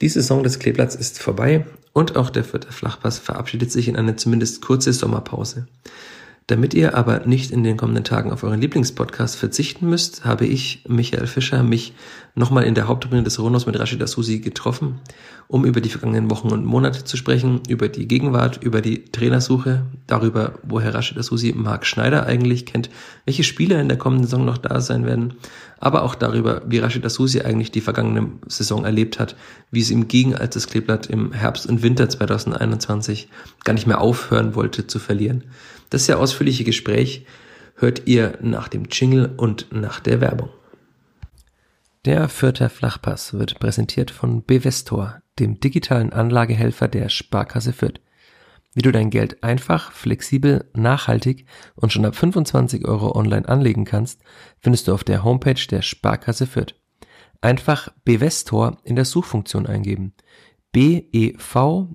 Die Saison des Kleeblatts ist vorbei und auch der vierte Flachpass verabschiedet sich in eine zumindest kurze Sommerpause. Damit ihr aber nicht in den kommenden Tagen auf euren Lieblingspodcast verzichten müsst, habe ich, Michael Fischer, mich nochmal in der Hauptrunde des Ronos mit Rashida Susi getroffen, um über die vergangenen Wochen und Monate zu sprechen, über die Gegenwart, über die Trainersuche, darüber, woher Rashida Susi Marc Schneider eigentlich kennt, welche Spieler in der kommenden Saison noch da sein werden, aber auch darüber, wie Rashida Susi eigentlich die vergangene Saison erlebt hat, wie es ihm ging, als das Kleeblatt im Herbst und Winter 2021 gar nicht mehr aufhören wollte zu verlieren. Das sehr ausführliche Gespräch hört ihr nach dem Jingle und nach der Werbung. Der Fürther Flachpass wird präsentiert von Bevestor, dem digitalen Anlagehelfer der Sparkasse Fürth. Wie du dein Geld einfach, flexibel, nachhaltig und schon ab 25 Euro online anlegen kannst, findest du auf der Homepage der Sparkasse Fürth. Einfach Bevestor in der Suchfunktion eingeben. B-E-V-E-S-T-O-R.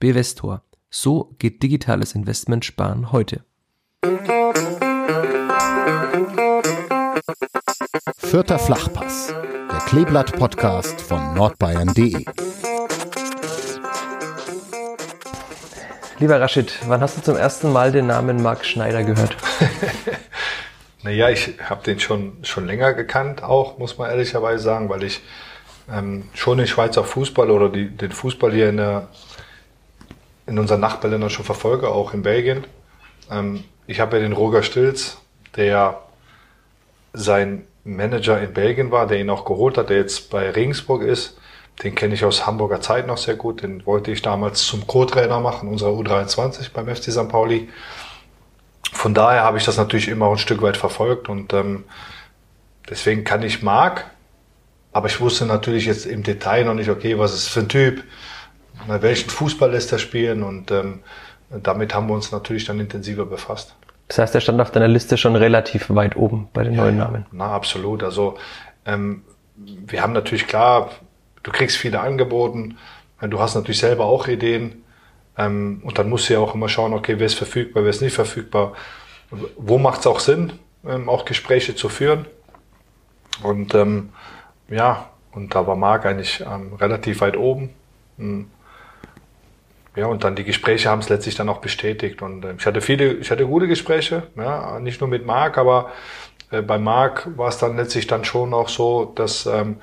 Bevestor. So geht digitales Investment sparen heute. Vierter Flachpass, der Kleeblatt-Podcast von nordbayern.de. Lieber Rashid, wann hast du zum ersten Mal den Namen Marc Schneider gehört? naja, ich habe den schon, schon länger gekannt, auch, muss man ehrlicherweise sagen, weil ich ähm, schon den Schweizer Fußball oder die, den Fußball hier in der in unseren Nachbarländern schon verfolge, auch in Belgien. Ähm, ich habe ja den Roger Stilz, der sein Manager in Belgien war, der ihn auch geholt hat, der jetzt bei Regensburg ist. Den kenne ich aus Hamburger Zeit noch sehr gut. Den wollte ich damals zum Co-Trainer machen, unserer U23 beim FC St. Pauli. Von daher habe ich das natürlich immer ein Stück weit verfolgt und ähm, deswegen kann ich Marc, aber ich wusste natürlich jetzt im Detail noch nicht, okay, was ist für ein Typ, welchen Fußball lässt er spielen und ähm, damit haben wir uns natürlich dann intensiver befasst. Das heißt, er stand auf deiner Liste schon relativ weit oben bei den ja, neuen Namen. Na, absolut. Also ähm, wir haben natürlich klar, du kriegst viele angeboten, du hast natürlich selber auch Ideen ähm, und dann musst du ja auch immer schauen, okay, wer ist verfügbar, wer ist nicht verfügbar, wo macht es auch Sinn, ähm, auch Gespräche zu führen. Und ähm, ja, und da war Marc eigentlich ähm, relativ weit oben. Hm. Ja, und dann die Gespräche haben es letztlich dann auch bestätigt. Und äh, ich hatte viele, ich hatte gute Gespräche, ja, nicht nur mit Marc, aber äh, bei Marc war es dann letztlich dann schon auch so, dass, ähm,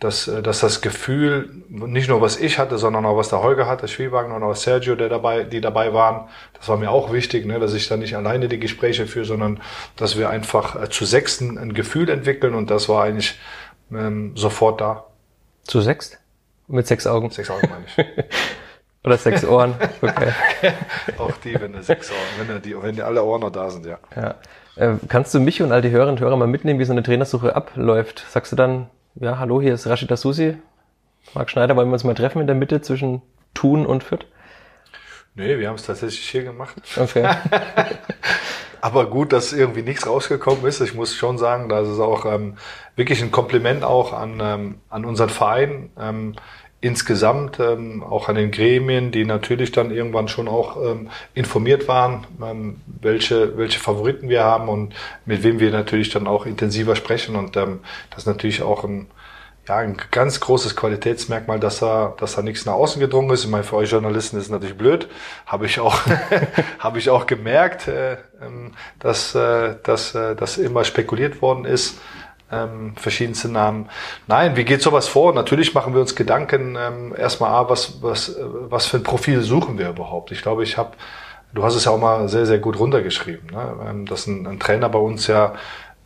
dass, äh, dass das Gefühl, nicht nur was ich hatte, sondern auch was der Holger hatte, Schwiebagner und auch Sergio, der dabei, die dabei waren, das war mir auch wichtig, ne, dass ich dann nicht alleine die Gespräche führe, sondern dass wir einfach zu Sechsten ein Gefühl entwickeln und das war eigentlich ähm, sofort da. Zu sechst? Mit sechs Augen? Sechs Augen meine ich. Oder sechs Ohren. Okay. Auch die, wenn du sechs Ohren, wenn, die, wenn die alle Ohren noch da sind, ja. ja. Äh, kannst du mich und all die Hörerinnen und Hörer mal mitnehmen, wie so eine Trainersuche abläuft? Sagst du dann, ja, hallo, hier ist Rashida Susi, Marc Schneider, wollen wir uns mal treffen in der Mitte zwischen Thun und Fürth? Nee, wir haben es tatsächlich hier gemacht. Okay. Aber gut, dass irgendwie nichts rausgekommen ist. Ich muss schon sagen, das ist auch ähm, wirklich ein Kompliment auch an, ähm, an unseren Verein. Ähm, insgesamt ähm, auch an den Gremien, die natürlich dann irgendwann schon auch ähm, informiert waren, ähm, welche, welche Favoriten wir haben und mit wem wir natürlich dann auch intensiver sprechen. Und ähm, das ist natürlich auch ein, ja, ein ganz großes Qualitätsmerkmal, dass da, dass da nichts nach außen gedrungen ist. Ich meine, für euch Journalisten ist natürlich blöd. Habe ich auch, habe ich auch gemerkt, äh, ähm, dass, äh, dass, äh, dass immer spekuliert worden ist ähm, verschiedenste Namen. Nein, wie geht sowas vor? Natürlich machen wir uns Gedanken ähm, erstmal, ah, was, was, was für ein Profil suchen wir überhaupt? Ich glaube, ich habe, du hast es ja auch mal sehr, sehr gut runtergeschrieben, ne? ähm, dass ein, ein Trainer bei uns ja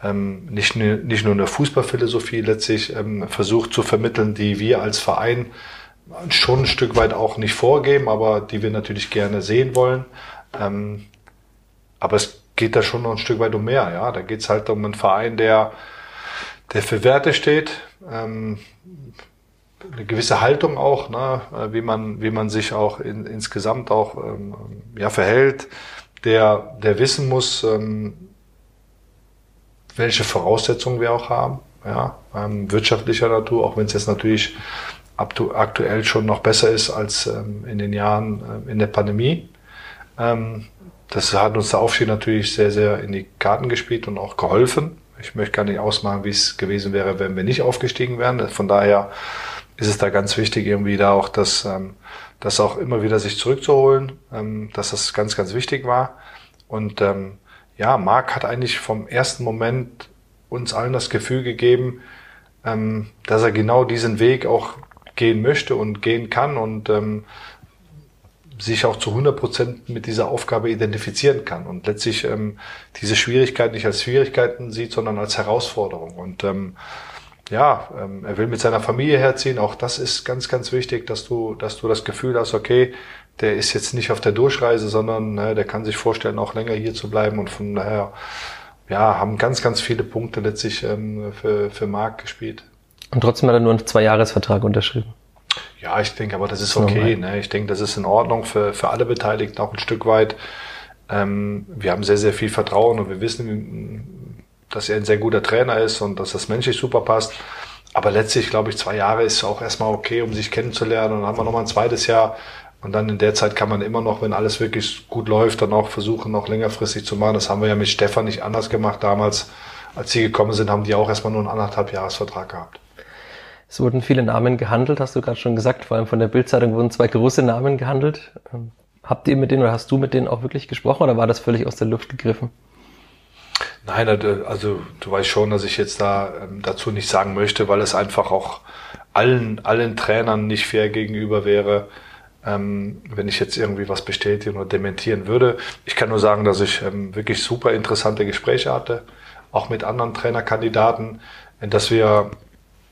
ähm, nicht, nicht nur eine Fußballphilosophie letztlich ähm, versucht zu vermitteln, die wir als Verein schon ein Stück weit auch nicht vorgeben, aber die wir natürlich gerne sehen wollen. Ähm, aber es geht da schon noch ein Stück weit um mehr. Ja, da geht es halt um einen Verein, der der für Werte steht, ähm, eine gewisse Haltung auch, ne, wie man wie man sich auch in, insgesamt auch ähm, ja verhält, der der wissen muss, ähm, welche Voraussetzungen wir auch haben, ja, ähm, wirtschaftlicher Natur, auch wenn es jetzt natürlich aktuell schon noch besser ist als ähm, in den Jahren äh, in der Pandemie. Ähm, das hat uns der Aufstieg natürlich sehr, sehr in die Karten gespielt und auch geholfen. Ich möchte gar nicht ausmachen, wie es gewesen wäre, wenn wir nicht aufgestiegen wären. Von daher ist es da ganz wichtig, irgendwie da auch das, ähm, das auch immer wieder sich zurückzuholen, ähm, dass das ganz, ganz wichtig war. Und ähm, ja, Marc hat eigentlich vom ersten Moment uns allen das Gefühl gegeben, dass er genau diesen Weg auch gehen möchte und gehen kann und sich auch zu 100 Prozent mit dieser Aufgabe identifizieren kann und letztlich ähm, diese Schwierigkeit nicht als Schwierigkeiten sieht, sondern als Herausforderung. Und ähm, ja, ähm, er will mit seiner Familie herziehen. Auch das ist ganz, ganz wichtig, dass du, dass du das Gefühl hast, okay, der ist jetzt nicht auf der Durchreise, sondern ne, der kann sich vorstellen, auch länger hier zu bleiben. Und von daher, ja, haben ganz, ganz viele Punkte letztlich ähm, für, für Marc gespielt. Und trotzdem hat er nur einen Zwei-Jahres-Vertrag unterschrieben. Ja, ich denke, aber das ist okay. Ne? Ich denke, das ist in Ordnung für, für alle Beteiligten auch ein Stück weit. Ähm, wir haben sehr, sehr viel Vertrauen und wir wissen, dass er ein sehr guter Trainer ist und dass das menschlich super passt. Aber letztlich, glaube ich, zwei Jahre ist auch erstmal okay, um sich kennenzulernen. Und dann haben wir nochmal ein zweites Jahr. Und dann in der Zeit kann man immer noch, wenn alles wirklich gut läuft, dann auch versuchen, noch längerfristig zu machen. Das haben wir ja mit Stefan nicht anders gemacht damals. Als sie gekommen sind, haben die auch erstmal nur einen anderthalb Jahresvertrag gehabt. Es wurden viele Namen gehandelt, hast du gerade schon gesagt. Vor allem von der Bildzeitung wurden zwei große Namen gehandelt. Ähm, habt ihr mit denen oder hast du mit denen auch wirklich gesprochen oder war das völlig aus der Luft gegriffen? Nein, also du weißt schon, dass ich jetzt da ähm, dazu nicht sagen möchte, weil es einfach auch allen, allen Trainern nicht fair gegenüber wäre, ähm, wenn ich jetzt irgendwie was bestätigen oder dementieren würde. Ich kann nur sagen, dass ich wirklich super interessante Gespräche hatte, auch mit anderen Trainerkandidaten, dass wir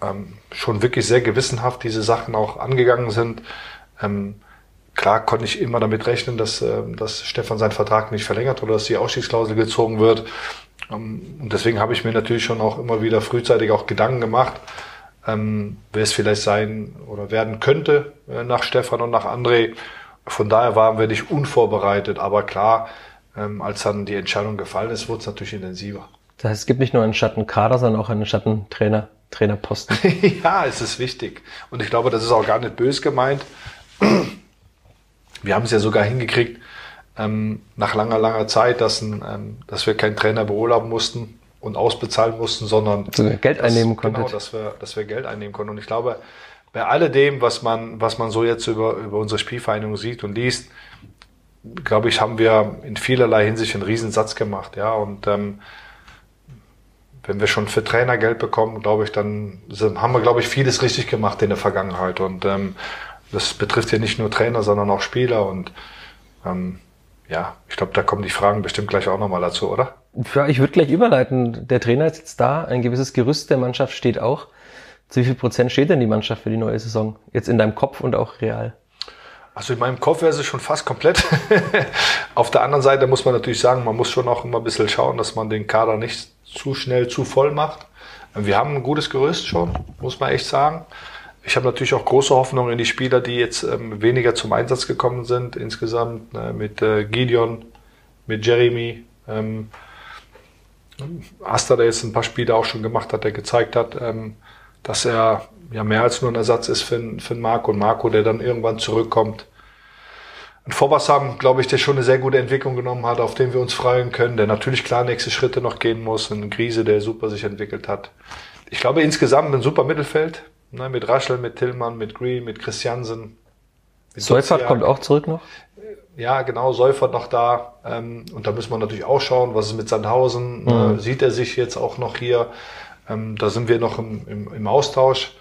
ähm, schon wirklich sehr gewissenhaft diese Sachen auch angegangen sind. Ähm, klar konnte ich immer damit rechnen, dass, äh, dass Stefan seinen Vertrag nicht verlängert oder dass die Ausstiegsklausel gezogen wird. Ähm, und deswegen habe ich mir natürlich schon auch immer wieder frühzeitig auch Gedanken gemacht, ähm, wer es vielleicht sein oder werden könnte äh, nach Stefan und nach André. Von daher waren wir nicht unvorbereitet, aber klar, ähm, als dann die Entscheidung gefallen ist, wurde es natürlich intensiver. Das heißt, es gibt nicht nur einen Schattenkader, sondern auch einen Schattentrainer. Trainerposten. ja, es ist wichtig. Und ich glaube, das ist auch gar nicht bös gemeint. Wir haben es ja sogar hingekriegt, ähm, nach langer, langer Zeit, dass, ein, ähm, dass wir keinen Trainer beurlauben mussten und ausbezahlen mussten, sondern dass wir Geld einnehmen konnten. Genau, dass wir, dass wir Geld einnehmen konnten. Und ich glaube, bei alledem, was man, was man so jetzt über, über unsere Spielvereinigung sieht und liest, glaube ich, haben wir in vielerlei Hinsicht einen Riesensatz gemacht. Ja, und ähm, wenn wir schon für Trainer Geld bekommen, glaube ich, dann haben wir, glaube ich, vieles richtig gemacht in der Vergangenheit. Und ähm, das betrifft ja nicht nur Trainer, sondern auch Spieler. Und ähm, ja, ich glaube, da kommen die Fragen bestimmt gleich auch nochmal dazu, oder? Ja, ich würde gleich überleiten. Der Trainer ist jetzt da, ein gewisses Gerüst der Mannschaft steht auch. Zu wie viel Prozent steht denn die Mannschaft für die neue Saison? Jetzt in deinem Kopf und auch real? Also in meinem Kopf wäre sie schon fast komplett. Auf der anderen Seite muss man natürlich sagen, man muss schon auch immer ein bisschen schauen, dass man den Kader nicht zu schnell zu voll macht. Wir haben ein gutes Gerüst schon, muss man echt sagen. Ich habe natürlich auch große Hoffnung in die Spieler, die jetzt ähm, weniger zum Einsatz gekommen sind insgesamt, ne, mit äh, Gideon, mit Jeremy. Ähm, Asta, der jetzt ein paar Spiele auch schon gemacht hat, der gezeigt hat, ähm, dass er ja mehr als nur ein Ersatz ist für, für Marco und Marco, der dann irgendwann zurückkommt. Ein Vorwärtsham, glaube ich, der schon eine sehr gute Entwicklung genommen hat, auf den wir uns freuen können, der natürlich klar nächste Schritte noch gehen muss. Ein Krise, der super sich entwickelt hat. Ich glaube insgesamt ein super Mittelfeld, ne, mit Raschel, mit Tillmann, mit Green, mit Christiansen. Seufert kommt auch zurück noch? Ja, genau, Seufert noch da. Ähm, und da müssen wir natürlich auch schauen, was ist mit Sandhausen. Mhm. Äh, sieht er sich jetzt auch noch hier? Ähm, da sind wir noch im, im, im Austausch.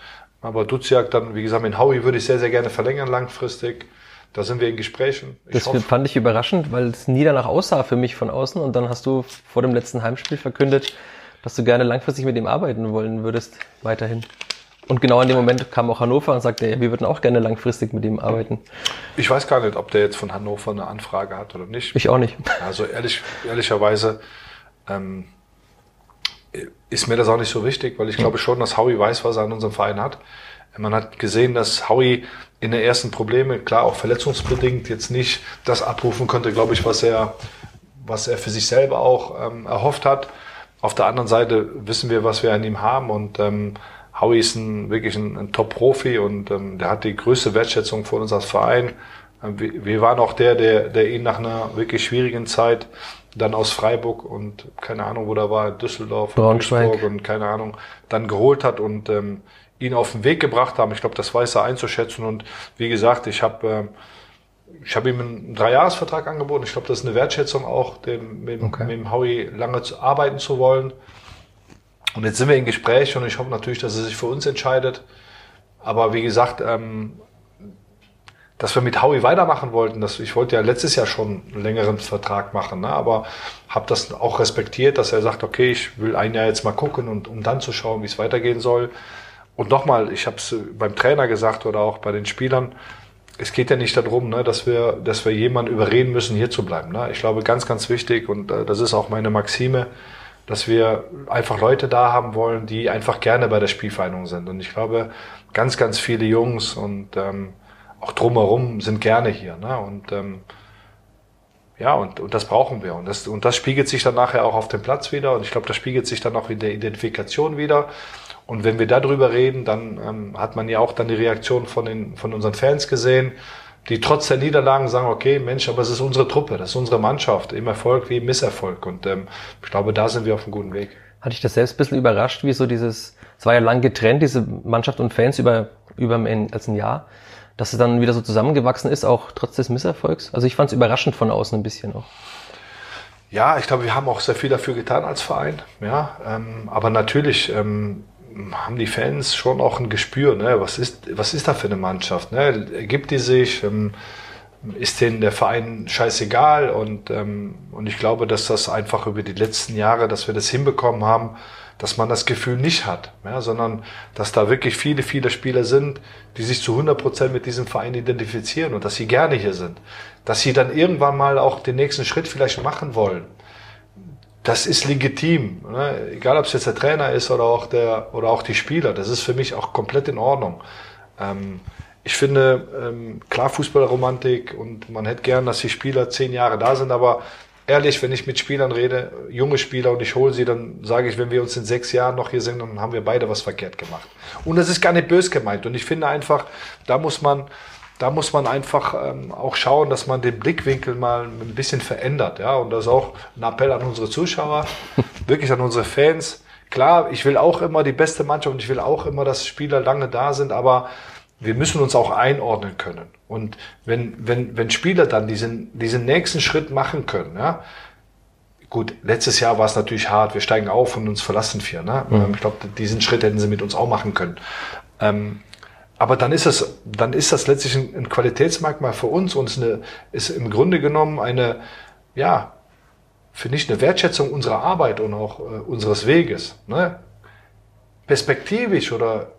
Aber Duziak dann, wie gesagt, mit Howie würde ich sehr, sehr gerne verlängern langfristig. Da sind wir in Gesprächen. Ich das hoffe, fand ich überraschend, weil es nie danach aussah für mich von außen. Und dann hast du vor dem letzten Heimspiel verkündet, dass du gerne langfristig mit ihm arbeiten wollen würdest, weiterhin. Und genau in dem Moment kam auch Hannover und sagte, ja, wir würden auch gerne langfristig mit ihm arbeiten. Ich weiß gar nicht, ob der jetzt von Hannover eine Anfrage hat oder nicht. Ich auch nicht. Also ehrlich, ehrlicherweise ähm, ist mir das auch nicht so wichtig, weil ich glaube schon, dass Howie weiß, was er an unserem Verein hat. Man hat gesehen, dass Howie in den ersten Probleme, klar auch verletzungsbedingt, jetzt nicht das abrufen konnte, glaube ich, was er, was er für sich selber auch ähm, erhofft hat. Auf der anderen Seite wissen wir, was wir an ihm haben und ähm, Howie ist ein, wirklich ein, ein Top-Profi und ähm, der hat die größte Wertschätzung von uns als Verein. Ähm, wir, wir waren auch der, der, der ihn nach einer wirklich schwierigen Zeit dann aus Freiburg und keine Ahnung, wo da war, Düsseldorf, Braunschweig. Und keine Ahnung, dann geholt hat und ähm, ihn auf den Weg gebracht haben. Ich glaube, das weiß er einzuschätzen. Und wie gesagt, ich habe äh, ich habe ihm einen Dreijahresvertrag angeboten. Ich glaube, das ist eine Wertschätzung auch, dem, mit, okay. mit dem Howie lange zu, arbeiten zu wollen. Und jetzt sind wir in Gespräch und ich hoffe natürlich, dass er sich für uns entscheidet. Aber wie gesagt, ähm, dass wir mit Howie weitermachen wollten, dass, ich wollte ja letztes Jahr schon einen längeren Vertrag machen, ne? aber habe das auch respektiert, dass er sagt, okay, ich will ein Jahr jetzt mal gucken und um dann zu schauen, wie es weitergehen soll. Und nochmal, ich habe es beim Trainer gesagt oder auch bei den Spielern, es geht ja nicht darum, ne, dass wir, dass wir jemanden überreden müssen, hier zu bleiben. Ne? Ich glaube, ganz, ganz wichtig und äh, das ist auch meine Maxime, dass wir einfach Leute da haben wollen, die einfach gerne bei der Spielvereinigung sind. Und ich glaube, ganz, ganz viele Jungs und ähm, auch drumherum sind gerne hier. Ne? Und ähm, ja, und, und das brauchen wir. Und das, und das spiegelt sich dann nachher auch auf dem Platz wieder. Und ich glaube, das spiegelt sich dann auch in der Identifikation wieder. Und wenn wir darüber reden, dann ähm, hat man ja auch dann die Reaktion von, den, von unseren Fans gesehen, die trotz der Niederlagen sagen, okay, Mensch, aber es ist unsere Truppe, das ist unsere Mannschaft, im Erfolg wie im Misserfolg. Und ähm, ich glaube, da sind wir auf einem guten Weg. Hatte ich das selbst ein bisschen überrascht, wie so dieses, es war ja lang getrennt, diese Mannschaft und Fans über, über ein, als ein Jahr, dass es dann wieder so zusammengewachsen ist, auch trotz des Misserfolgs. Also ich fand es überraschend von außen ein bisschen auch. Ja, ich glaube, wir haben auch sehr viel dafür getan als Verein. Ja, ähm, aber natürlich ähm, haben die Fans schon auch ein Gespür, ne? was, ist, was ist da für eine Mannschaft? Ne? Ergibt die sich? Ähm, ist denen der Verein scheißegal? Und, ähm, und ich glaube, dass das einfach über die letzten Jahre, dass wir das hinbekommen haben, dass man das Gefühl nicht hat, ja, sondern dass da wirklich viele, viele Spieler sind, die sich zu 100 Prozent mit diesem Verein identifizieren und dass sie gerne hier sind. Dass sie dann irgendwann mal auch den nächsten Schritt vielleicht machen wollen das ist legitim. Ne? Egal, ob es jetzt der Trainer ist oder auch, der, oder auch die Spieler. Das ist für mich auch komplett in Ordnung. Ähm, ich finde, ähm, klar Fußballromantik und man hätte gern, dass die Spieler zehn Jahre da sind, aber ehrlich, wenn ich mit Spielern rede, junge Spieler und ich hole sie, dann sage ich, wenn wir uns in sechs Jahren noch hier sind, dann haben wir beide was verkehrt gemacht. Und das ist gar nicht bös gemeint. Und ich finde einfach, da muss man, da muss man einfach ähm, auch schauen, dass man den Blickwinkel mal ein bisschen verändert. Ja? Und das ist auch ein Appell an unsere Zuschauer, wirklich an unsere Fans. Klar, ich will auch immer die beste Mannschaft und ich will auch immer, dass Spieler lange da sind, aber wir müssen uns auch einordnen können. Und wenn, wenn, wenn Spieler dann diesen, diesen nächsten Schritt machen können, ja, gut, letztes Jahr war es natürlich hart, wir steigen auf und uns verlassen vier. Ne? Mhm. Ich glaube, diesen Schritt hätten sie mit uns auch machen können. Ähm, aber dann ist es, dann ist das letztlich ein, ein Qualitätsmerkmal für uns und ist, eine, ist im Grunde genommen eine, ja, finde ich, eine Wertschätzung unserer Arbeit und auch äh, unseres Weges. Ne? Perspektivisch oder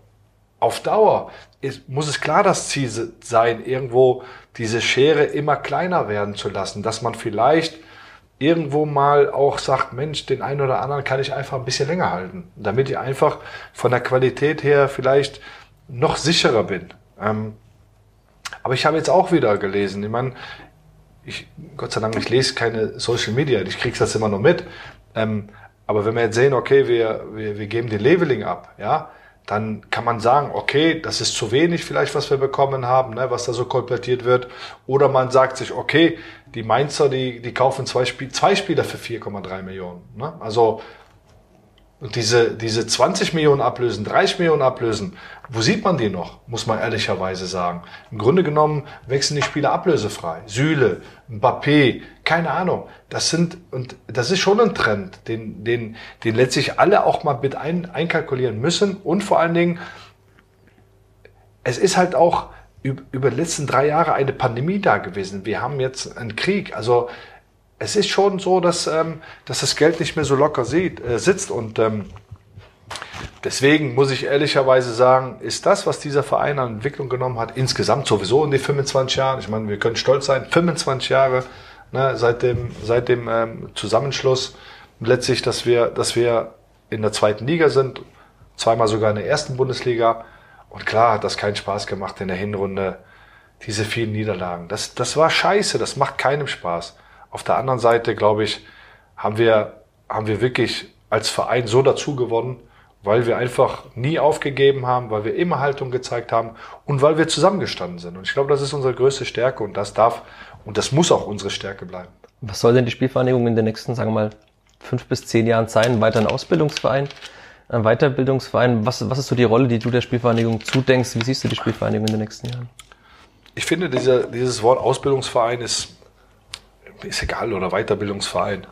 auf Dauer ist, muss es klar das Ziel sein, irgendwo diese Schere immer kleiner werden zu lassen, dass man vielleicht irgendwo mal auch sagt, Mensch, den einen oder anderen kann ich einfach ein bisschen länger halten, damit ich einfach von der Qualität her vielleicht noch sicherer bin. Ähm, aber ich habe jetzt auch wieder gelesen, ich meine, ich, Gott sei Dank, ich lese keine Social Media, ich kriege das immer nur mit. Ähm, aber wenn wir jetzt sehen, okay, wir, wir, wir geben den Leveling ab, ja, dann kann man sagen, okay, das ist zu wenig vielleicht, was wir bekommen haben, ne, was da so kolportiert wird. Oder man sagt sich, okay, die Mainzer, die, die kaufen zwei, Spiel, zwei Spieler für 4,3 Millionen. Ne? Also und diese, diese 20 Millionen ablösen, 30 Millionen ablösen, wo sieht man die noch, muss man ehrlicherweise sagen. Im Grunde genommen wechseln die Spieler ablösefrei. Süle, Mbappé, keine Ahnung. Das sind, und das ist schon ein Trend, den, den, den letztlich alle auch mal mit ein, einkalkulieren müssen. Und vor allen Dingen, es ist halt auch über die letzten drei Jahre eine Pandemie da gewesen. Wir haben jetzt einen Krieg. Also es ist schon so, dass, ähm, dass das Geld nicht mehr so locker sieht, äh, sitzt. Und ähm, deswegen muss ich ehrlicherweise sagen, ist das, was dieser Verein an Entwicklung genommen hat, insgesamt sowieso in den 25 Jahren, ich meine, wir können stolz sein, 25 Jahre ne, seit dem, seit dem ähm, Zusammenschluss, letztlich, dass wir, dass wir in der zweiten Liga sind, zweimal sogar in der ersten Bundesliga. Und klar hat das keinen Spaß gemacht in der Hinrunde, diese vielen Niederlagen. Das, das war scheiße, das macht keinem Spaß. Auf der anderen Seite, glaube ich, haben wir, haben wir wirklich als Verein so dazu gewonnen, weil wir einfach nie aufgegeben haben, weil wir immer Haltung gezeigt haben und weil wir zusammengestanden sind. Und ich glaube, das ist unsere größte Stärke und das darf und das muss auch unsere Stärke bleiben. Was soll denn die Spielvereinigung in den nächsten, sagen wir mal, fünf bis zehn Jahren sein? Weiter ein Ausbildungsverein, ein Weiterbildungsverein? Was, was ist so die Rolle, die du der Spielvereinigung zudenkst? Wie siehst du die Spielvereinigung in den nächsten Jahren? Ich finde, dieser, dieses Wort Ausbildungsverein ist, ist egal oder Weiterbildungsverein.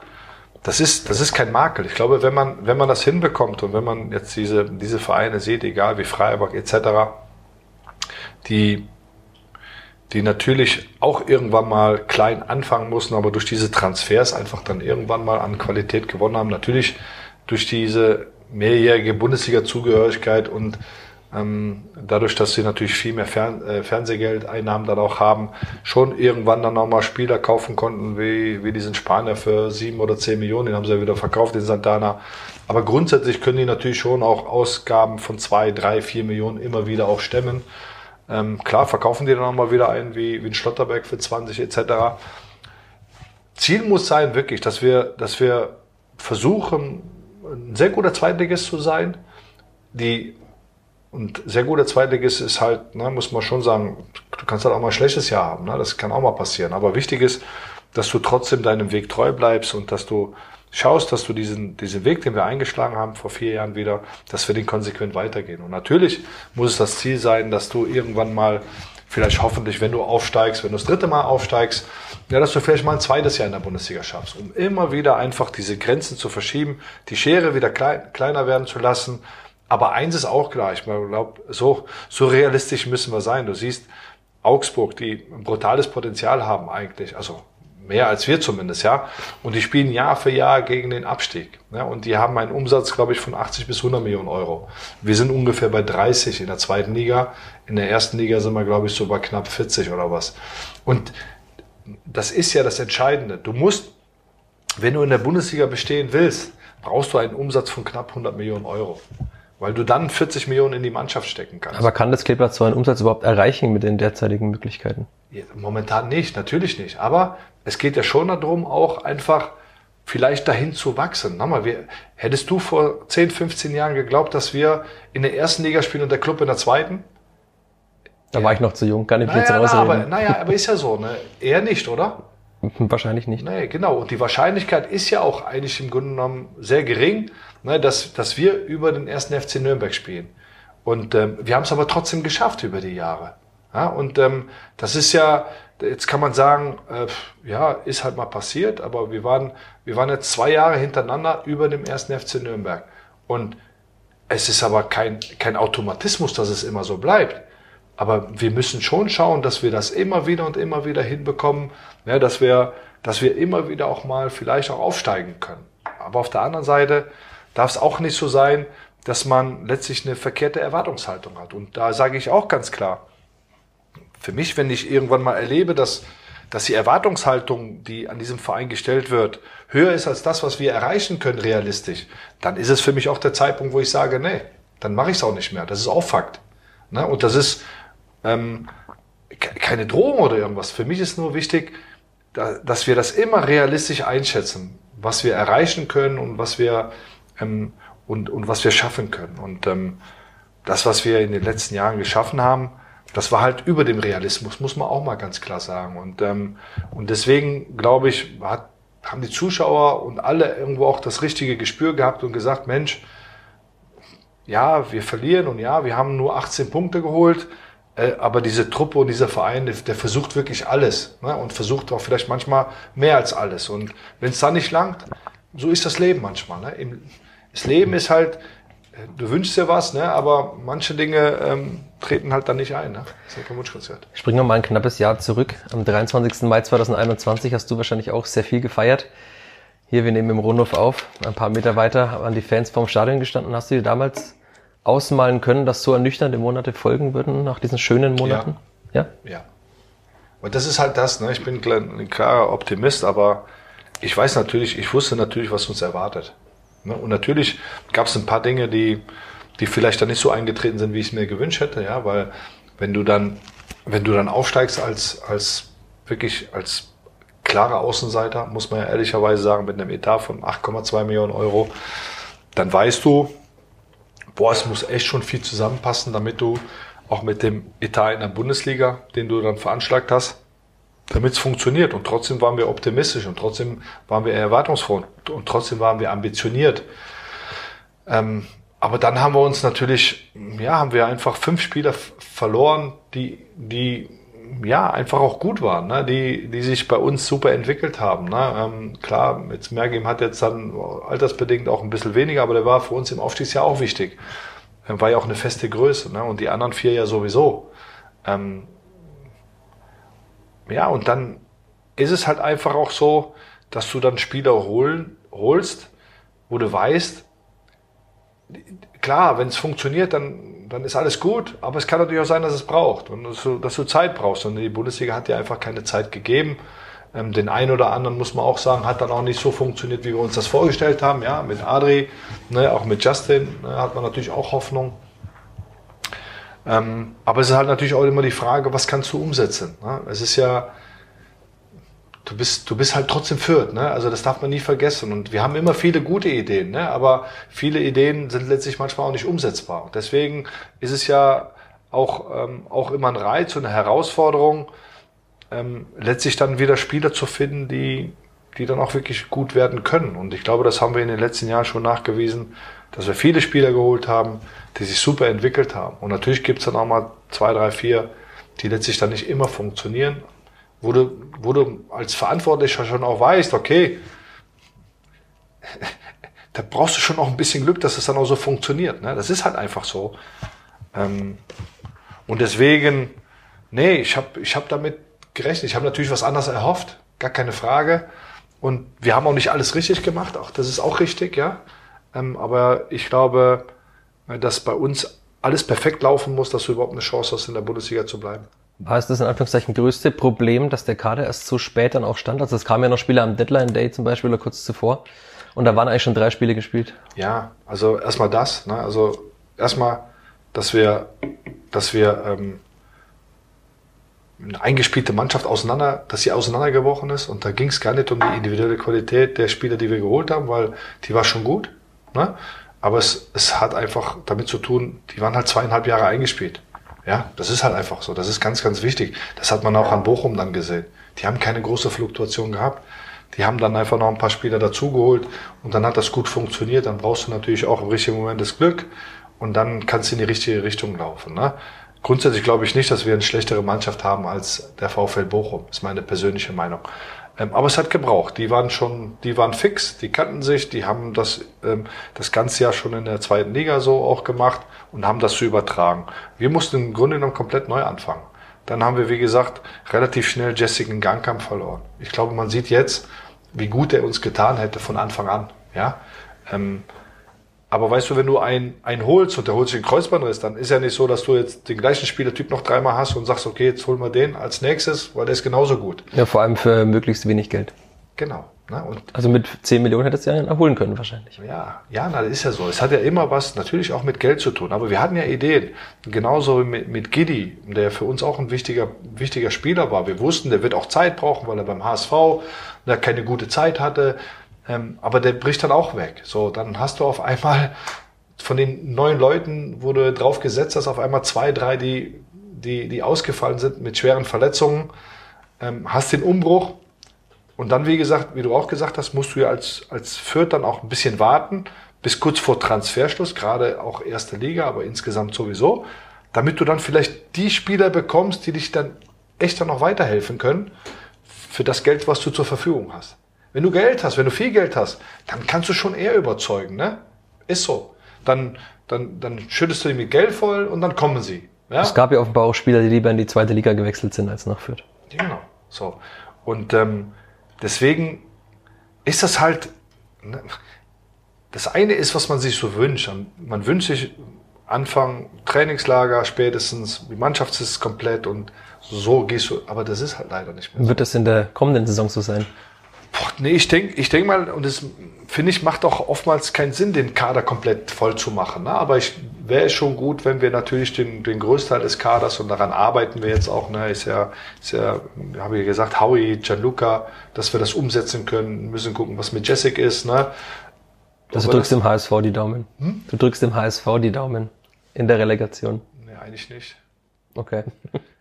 Das ist, das ist kein Makel. Ich glaube, wenn man, wenn man das hinbekommt und wenn man jetzt diese, diese Vereine sieht, egal wie Freiburg etc., die die natürlich auch irgendwann mal klein anfangen mussten, aber durch diese Transfers einfach dann irgendwann mal an Qualität gewonnen haben. Natürlich durch diese mehrjährige Bundesliga-Zugehörigkeit und dadurch, dass sie natürlich viel mehr Fern äh, Fernsehgeldeinnahmen dann auch haben, schon irgendwann dann nochmal Spieler kaufen konnten, wie, wie diesen Spanier für sieben oder zehn Millionen, den haben sie ja wieder verkauft, den Santana. Aber grundsätzlich können die natürlich schon auch Ausgaben von zwei, drei, vier Millionen immer wieder auch stemmen. Ähm, klar, verkaufen die dann auch mal wieder ein, wie, wie ein Schlotterberg für 20 etc. Ziel muss sein wirklich, dass wir, dass wir versuchen, ein sehr guter Zweitligist zu sein. Die, und sehr guter Zweitligist ist halt, ne, muss man schon sagen, du kannst halt auch mal ein schlechtes Jahr haben. Ne? Das kann auch mal passieren. Aber wichtig ist, dass du trotzdem deinem Weg treu bleibst und dass du schaust, dass du diesen, diesen Weg, den wir eingeschlagen haben vor vier Jahren wieder, dass wir den konsequent weitergehen. Und natürlich muss es das Ziel sein, dass du irgendwann mal, vielleicht hoffentlich, wenn du aufsteigst, wenn du das dritte Mal aufsteigst, ja, dass du vielleicht mal ein zweites Jahr in der Bundesliga schaffst, um immer wieder einfach diese Grenzen zu verschieben, die Schere wieder klein, kleiner werden zu lassen. Aber eins ist auch klar, ich glaube, so, so realistisch müssen wir sein. Du siehst, Augsburg, die ein brutales Potenzial haben eigentlich, also mehr als wir zumindest, ja. Und die spielen Jahr für Jahr gegen den Abstieg. Ja? Und die haben einen Umsatz, glaube ich, von 80 bis 100 Millionen Euro. Wir sind ungefähr bei 30 in der zweiten Liga. In der ersten Liga sind wir, glaube ich, so bei knapp 40 oder was. Und das ist ja das Entscheidende. Du musst, wenn du in der Bundesliga bestehen willst, brauchst du einen Umsatz von knapp 100 Millionen Euro weil du dann 40 Millionen in die Mannschaft stecken kannst. Aber kann das Kleeblatt so einen Umsatz überhaupt erreichen mit den derzeitigen Möglichkeiten? Momentan nicht, natürlich nicht. Aber es geht ja schon darum, auch einfach vielleicht dahin zu wachsen. Nochmal, wir, hättest du vor 10, 15 Jahren geglaubt, dass wir in der ersten Liga spielen und der Club in der zweiten? Da war ich noch zu jung, kann ich naja, jetzt rausreden. Na, aber, naja, aber ist ja so, ne? Eher nicht, oder? Wahrscheinlich nicht. Nee, genau. Und die Wahrscheinlichkeit ist ja auch eigentlich im Grunde genommen sehr gering, ne, dass, dass wir über den ersten FC Nürnberg spielen. Und ähm, wir haben es aber trotzdem geschafft über die Jahre. Ja, und ähm, das ist ja, jetzt kann man sagen, äh, ja, ist halt mal passiert, aber wir waren, wir waren jetzt zwei Jahre hintereinander über dem ersten FC Nürnberg. Und es ist aber kein, kein Automatismus, dass es immer so bleibt. Aber wir müssen schon schauen, dass wir das immer wieder und immer wieder hinbekommen, ja, dass wir, dass wir immer wieder auch mal vielleicht auch aufsteigen können. Aber auf der anderen Seite darf es auch nicht so sein, dass man letztlich eine verkehrte Erwartungshaltung hat. Und da sage ich auch ganz klar, für mich, wenn ich irgendwann mal erlebe, dass, dass die Erwartungshaltung, die an diesem Verein gestellt wird, höher ist als das, was wir erreichen können realistisch, dann ist es für mich auch der Zeitpunkt, wo ich sage, nee, dann mache ich es auch nicht mehr. Das ist auch Fakt. Ne? Und das ist ähm, keine Drohung oder irgendwas. Für mich ist nur wichtig, da, dass wir das immer realistisch einschätzen, was wir erreichen können und was wir ähm, und, und was wir schaffen können. Und ähm, das, was wir in den letzten Jahren geschaffen haben, das war halt über dem Realismus, muss man auch mal ganz klar sagen. Und, ähm, und deswegen, glaube ich, hat, haben die Zuschauer und alle irgendwo auch das richtige Gespür gehabt und gesagt, Mensch, ja, wir verlieren und ja, wir haben nur 18 Punkte geholt, aber diese Truppe und dieser Verein, der, versucht wirklich alles ne? und versucht auch vielleicht manchmal mehr als alles. Und wenn es dann nicht langt, so ist das Leben manchmal. Ne? Das Leben ist halt, du wünschst dir was, ne? aber manche Dinge ähm, treten halt dann nicht ein. Ne? Das ist ja kein Wunschkonzert. Springen wir mal ein knappes Jahr zurück. Am 23. Mai 2021 hast du wahrscheinlich auch sehr viel gefeiert. Hier, wir nehmen im Rundhof auf. Ein paar Meter weiter waren die Fans vorm Stadion gestanden. Hast du dir damals ausmalen können, dass so ernüchternde Monate folgen würden nach diesen schönen Monaten? Ja. Ja. ja. Und das ist halt das. Ne? Ich bin ein klarer Optimist, aber ich weiß natürlich, ich wusste natürlich, was uns erwartet. Ne? Und natürlich gab es ein paar Dinge, die, die vielleicht dann nicht so eingetreten sind, wie ich es mir gewünscht hätte, ja, weil wenn du dann, wenn du dann aufsteigst als, als wirklich als klarer Außenseiter, muss man ja ehrlicherweise sagen, mit einem Etat von 8,2 Millionen Euro, dann weißt du, boah, es muss echt schon viel zusammenpassen, damit du auch mit dem Etat in der Bundesliga, den du dann veranschlagt hast, damit es funktioniert. Und trotzdem waren wir optimistisch und trotzdem waren wir erwartungsvoll und trotzdem waren wir ambitioniert. Ähm, aber dann haben wir uns natürlich, ja, haben wir einfach fünf Spieler verloren, die, die ja einfach auch gut waren, ne? die, die sich bei uns super entwickelt haben. Ne? Ähm, klar, jetzt Mergim hat jetzt dann altersbedingt auch ein bisschen weniger, aber der war für uns im Aufstiegsjahr auch wichtig. Er war ja auch eine feste Größe, ne? und die anderen vier ja sowieso. Ähm, ja, und dann ist es halt einfach auch so, dass du dann Spieler holen, holst, wo du weißt, klar, wenn es funktioniert, dann, dann ist alles gut, aber es kann natürlich auch sein, dass es braucht und dass du, dass du Zeit brauchst. Und die Bundesliga hat dir einfach keine Zeit gegeben. Ähm, den einen oder anderen, muss man auch sagen, hat dann auch nicht so funktioniert, wie wir uns das vorgestellt haben. Ja, mit Adri, ne, auch mit Justin ne, hat man natürlich auch Hoffnung. Ähm, aber es ist halt natürlich auch immer die Frage, was kannst du umsetzen? Ne? Es ist ja, du bist, du bist halt trotzdem Fürth, ne? Also das darf man nie vergessen. Und wir haben immer viele gute Ideen, ne? Aber viele Ideen sind letztlich manchmal auch nicht umsetzbar. Und deswegen ist es ja auch, ähm, auch immer ein Reiz und eine Herausforderung, ähm, letztlich dann wieder Spieler zu finden, die, die dann auch wirklich gut werden können. Und ich glaube, das haben wir in den letzten Jahren schon nachgewiesen, dass wir viele Spieler geholt haben, die sich super entwickelt haben. Und natürlich gibt es dann auch mal zwei, drei, vier, die letztlich dann nicht immer funktionieren, wo du, wo du als Verantwortlicher schon auch weißt, okay, da brauchst du schon auch ein bisschen Glück, dass es dann auch so funktioniert. Ne? Das ist halt einfach so. Ähm, und deswegen, nee, ich habe ich hab damit gerechnet. Ich habe natürlich was anderes erhofft, gar keine Frage. Und wir haben auch nicht alles richtig gemacht, auch das ist auch richtig, ja. Ähm, aber ich glaube, dass bei uns alles perfekt laufen muss, dass du überhaupt eine Chance hast, in der Bundesliga zu bleiben. War es das in Anführungszeichen größte Problem, dass der Kader erst so spät dann auch stand? Also es kamen ja noch Spiele am Deadline Day zum Beispiel oder kurz zuvor. Und da waren eigentlich schon drei Spiele gespielt. Ja, also erstmal das. Ne? Also erstmal, dass wir, dass wir ähm, eine eingespielte Mannschaft auseinander, dass sie auseinandergebrochen ist. Und da ging es gar nicht um die individuelle Qualität der Spieler, die wir geholt haben, weil die war schon gut. Ne? Aber es, es hat einfach damit zu tun, die waren halt zweieinhalb Jahre eingespielt. Ja, das ist halt einfach so. Das ist ganz, ganz wichtig. Das hat man auch an Bochum dann gesehen. Die haben keine große Fluktuation gehabt. Die haben dann einfach noch ein paar Spieler dazugeholt und dann hat das gut funktioniert. Dann brauchst du natürlich auch im richtigen Moment das Glück und dann kannst du in die richtige Richtung laufen. Ne? Grundsätzlich glaube ich nicht, dass wir eine schlechtere Mannschaft haben als der VfL Bochum. Das ist meine persönliche Meinung. Ähm, aber es hat gebraucht. Die waren schon, die waren fix, die kannten sich, die haben das ähm, das ganze Jahr schon in der zweiten Liga so auch gemacht und haben das so übertragen. Wir mussten im Grunde genommen komplett neu anfangen. Dann haben wir, wie gesagt, relativ schnell Jessica Gangkamp verloren. Ich glaube, man sieht jetzt, wie gut er uns getan hätte von Anfang an. Ja. Ähm, aber weißt du, wenn du einen, einen holst und der holt sich einen Kreuzbandriss, dann ist ja nicht so, dass du jetzt den gleichen Spielertyp noch dreimal hast und sagst, okay, jetzt holen wir den als nächstes, weil der ist genauso gut. Ja, vor allem für möglichst wenig Geld. Genau. Ne? Und also mit 10 Millionen hättest du ja erholen können wahrscheinlich. Ja, ja, na, das ist ja so. Es hat ja immer was natürlich auch mit Geld zu tun. Aber wir hatten ja Ideen. Genauso mit, mit Giddy, der für uns auch ein wichtiger, wichtiger Spieler war. Wir wussten, der wird auch Zeit brauchen, weil er beim HSV da keine gute Zeit hatte. Ähm, aber der bricht dann auch weg. So, dann hast du auf einmal von den neun Leuten, du drauf gesetzt hast, auf einmal zwei, drei, die, die, die ausgefallen sind mit schweren Verletzungen, ähm, hast den Umbruch. Und dann, wie gesagt, wie du auch gesagt hast, musst du ja als, als Fürth dann auch ein bisschen warten, bis kurz vor Transferschluss, gerade auch erste Liga, aber insgesamt sowieso, damit du dann vielleicht die Spieler bekommst, die dich dann echt dann noch weiterhelfen können für das Geld, was du zur Verfügung hast. Wenn du Geld hast, wenn du viel Geld hast, dann kannst du schon eher überzeugen, ne? Ist so. Dann, dann, dann schüttest du die mit Geld voll und dann kommen sie. Ja? Es gab ja offenbar auch Spieler, die lieber in die zweite Liga gewechselt sind, als nach Fürth. Genau. So. Und ähm, deswegen ist das halt. Ne, das eine ist, was man sich so wünscht. Man wünscht sich Anfang Trainingslager spätestens, die Mannschaft ist komplett und so gehst du. Aber das ist halt leider nicht mehr. So. Wird das in der kommenden Saison so sein? Boah, nee, ich denke ich denk mal, und das finde ich, macht auch oftmals keinen Sinn, den Kader komplett voll zu machen. Ne? Aber ich wäre schon gut, wenn wir natürlich den, den Großteil des Kaders, und daran arbeiten wir jetzt auch, ne, ist ja, ist ja, habe ich gesagt, Howie, Gianluca, dass wir das umsetzen können, müssen gucken, was mit Jessic ist. Ne? Also du drückst das, dem HSV die Daumen. Hm? Du drückst dem HSV die Daumen in der Relegation. Nee, eigentlich nicht. Okay.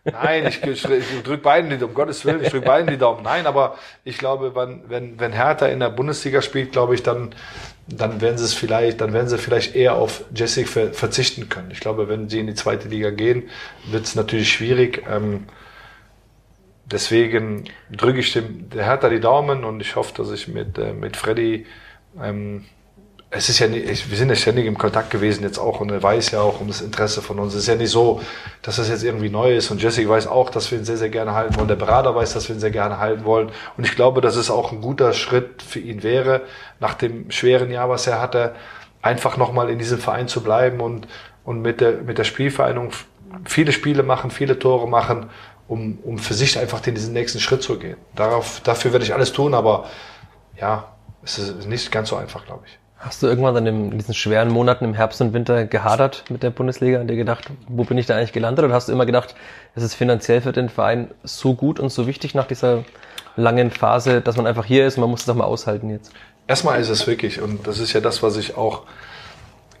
Nein, ich, ich, ich drücke beiden die Daumen, um Gottes Willen, ich drücke beiden die Daumen. Nein, aber ich glaube, wenn, wenn, wenn Hertha in der Bundesliga spielt, glaube ich, dann, dann werden sie es vielleicht, dann werden sie vielleicht eher auf Jessic verzichten können. Ich glaube, wenn sie in die zweite Liga gehen, wird es natürlich schwierig. Ähm, deswegen drücke ich dem der Hertha die Daumen und ich hoffe, dass ich mit, äh, mit Freddy ähm, es ist ja nicht, wir sind ja ständig im Kontakt gewesen jetzt auch und er weiß ja auch um das Interesse von uns. Es ist ja nicht so, dass das jetzt irgendwie neu ist und Jesse weiß auch, dass wir ihn sehr, sehr gerne halten wollen. Der Berater weiß, dass wir ihn sehr gerne halten wollen. Und ich glaube, dass es auch ein guter Schritt für ihn wäre, nach dem schweren Jahr, was er hatte, einfach nochmal in diesem Verein zu bleiben und, und mit der, mit der Spielvereinigung viele Spiele machen, viele Tore machen, um, um für sich einfach den, diesen nächsten Schritt zu gehen. Darauf, dafür werde ich alles tun, aber ja, es ist nicht ganz so einfach, glaube ich. Hast du irgendwann dann in diesen schweren Monaten im Herbst und Winter gehadert mit der Bundesliga und dir gedacht, wo bin ich da eigentlich gelandet? Oder hast du immer gedacht, es ist finanziell für den Verein so gut und so wichtig nach dieser langen Phase, dass man einfach hier ist und man muss es doch mal aushalten jetzt? Erstmal ist es wirklich, und das ist ja das, was ich auch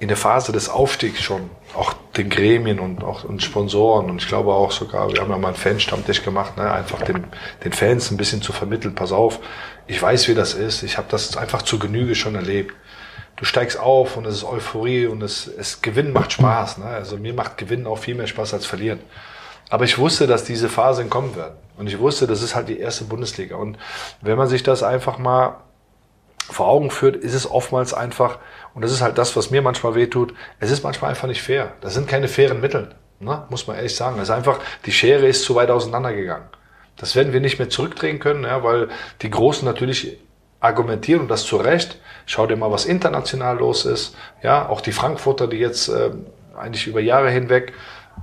in der Phase des Aufstiegs schon, auch den Gremien und auch und Sponsoren und ich glaube auch sogar, wir haben ja mal einen Fanstammtisch gemacht, ne, einfach den, den Fans ein bisschen zu vermitteln, pass auf, ich weiß, wie das ist, ich habe das einfach zu Genüge schon erlebt du steigst auf und es ist Euphorie und es, es Gewinnen macht Spaß. Ne? Also mir macht Gewinnen auch viel mehr Spaß als Verlieren. Aber ich wusste, dass diese Phasen kommen werden. Und ich wusste, das ist halt die erste Bundesliga. Und wenn man sich das einfach mal vor Augen führt, ist es oftmals einfach, und das ist halt das, was mir manchmal wehtut, es ist manchmal einfach nicht fair. Das sind keine fairen Mittel, ne? muss man ehrlich sagen. Es ist einfach, die Schere ist zu weit auseinandergegangen. Das werden wir nicht mehr zurückdrehen können, ja, weil die Großen natürlich argumentieren und das zu Recht. Schau dir mal, was international los ist. Ja, auch die Frankfurter, die jetzt äh, eigentlich über Jahre hinweg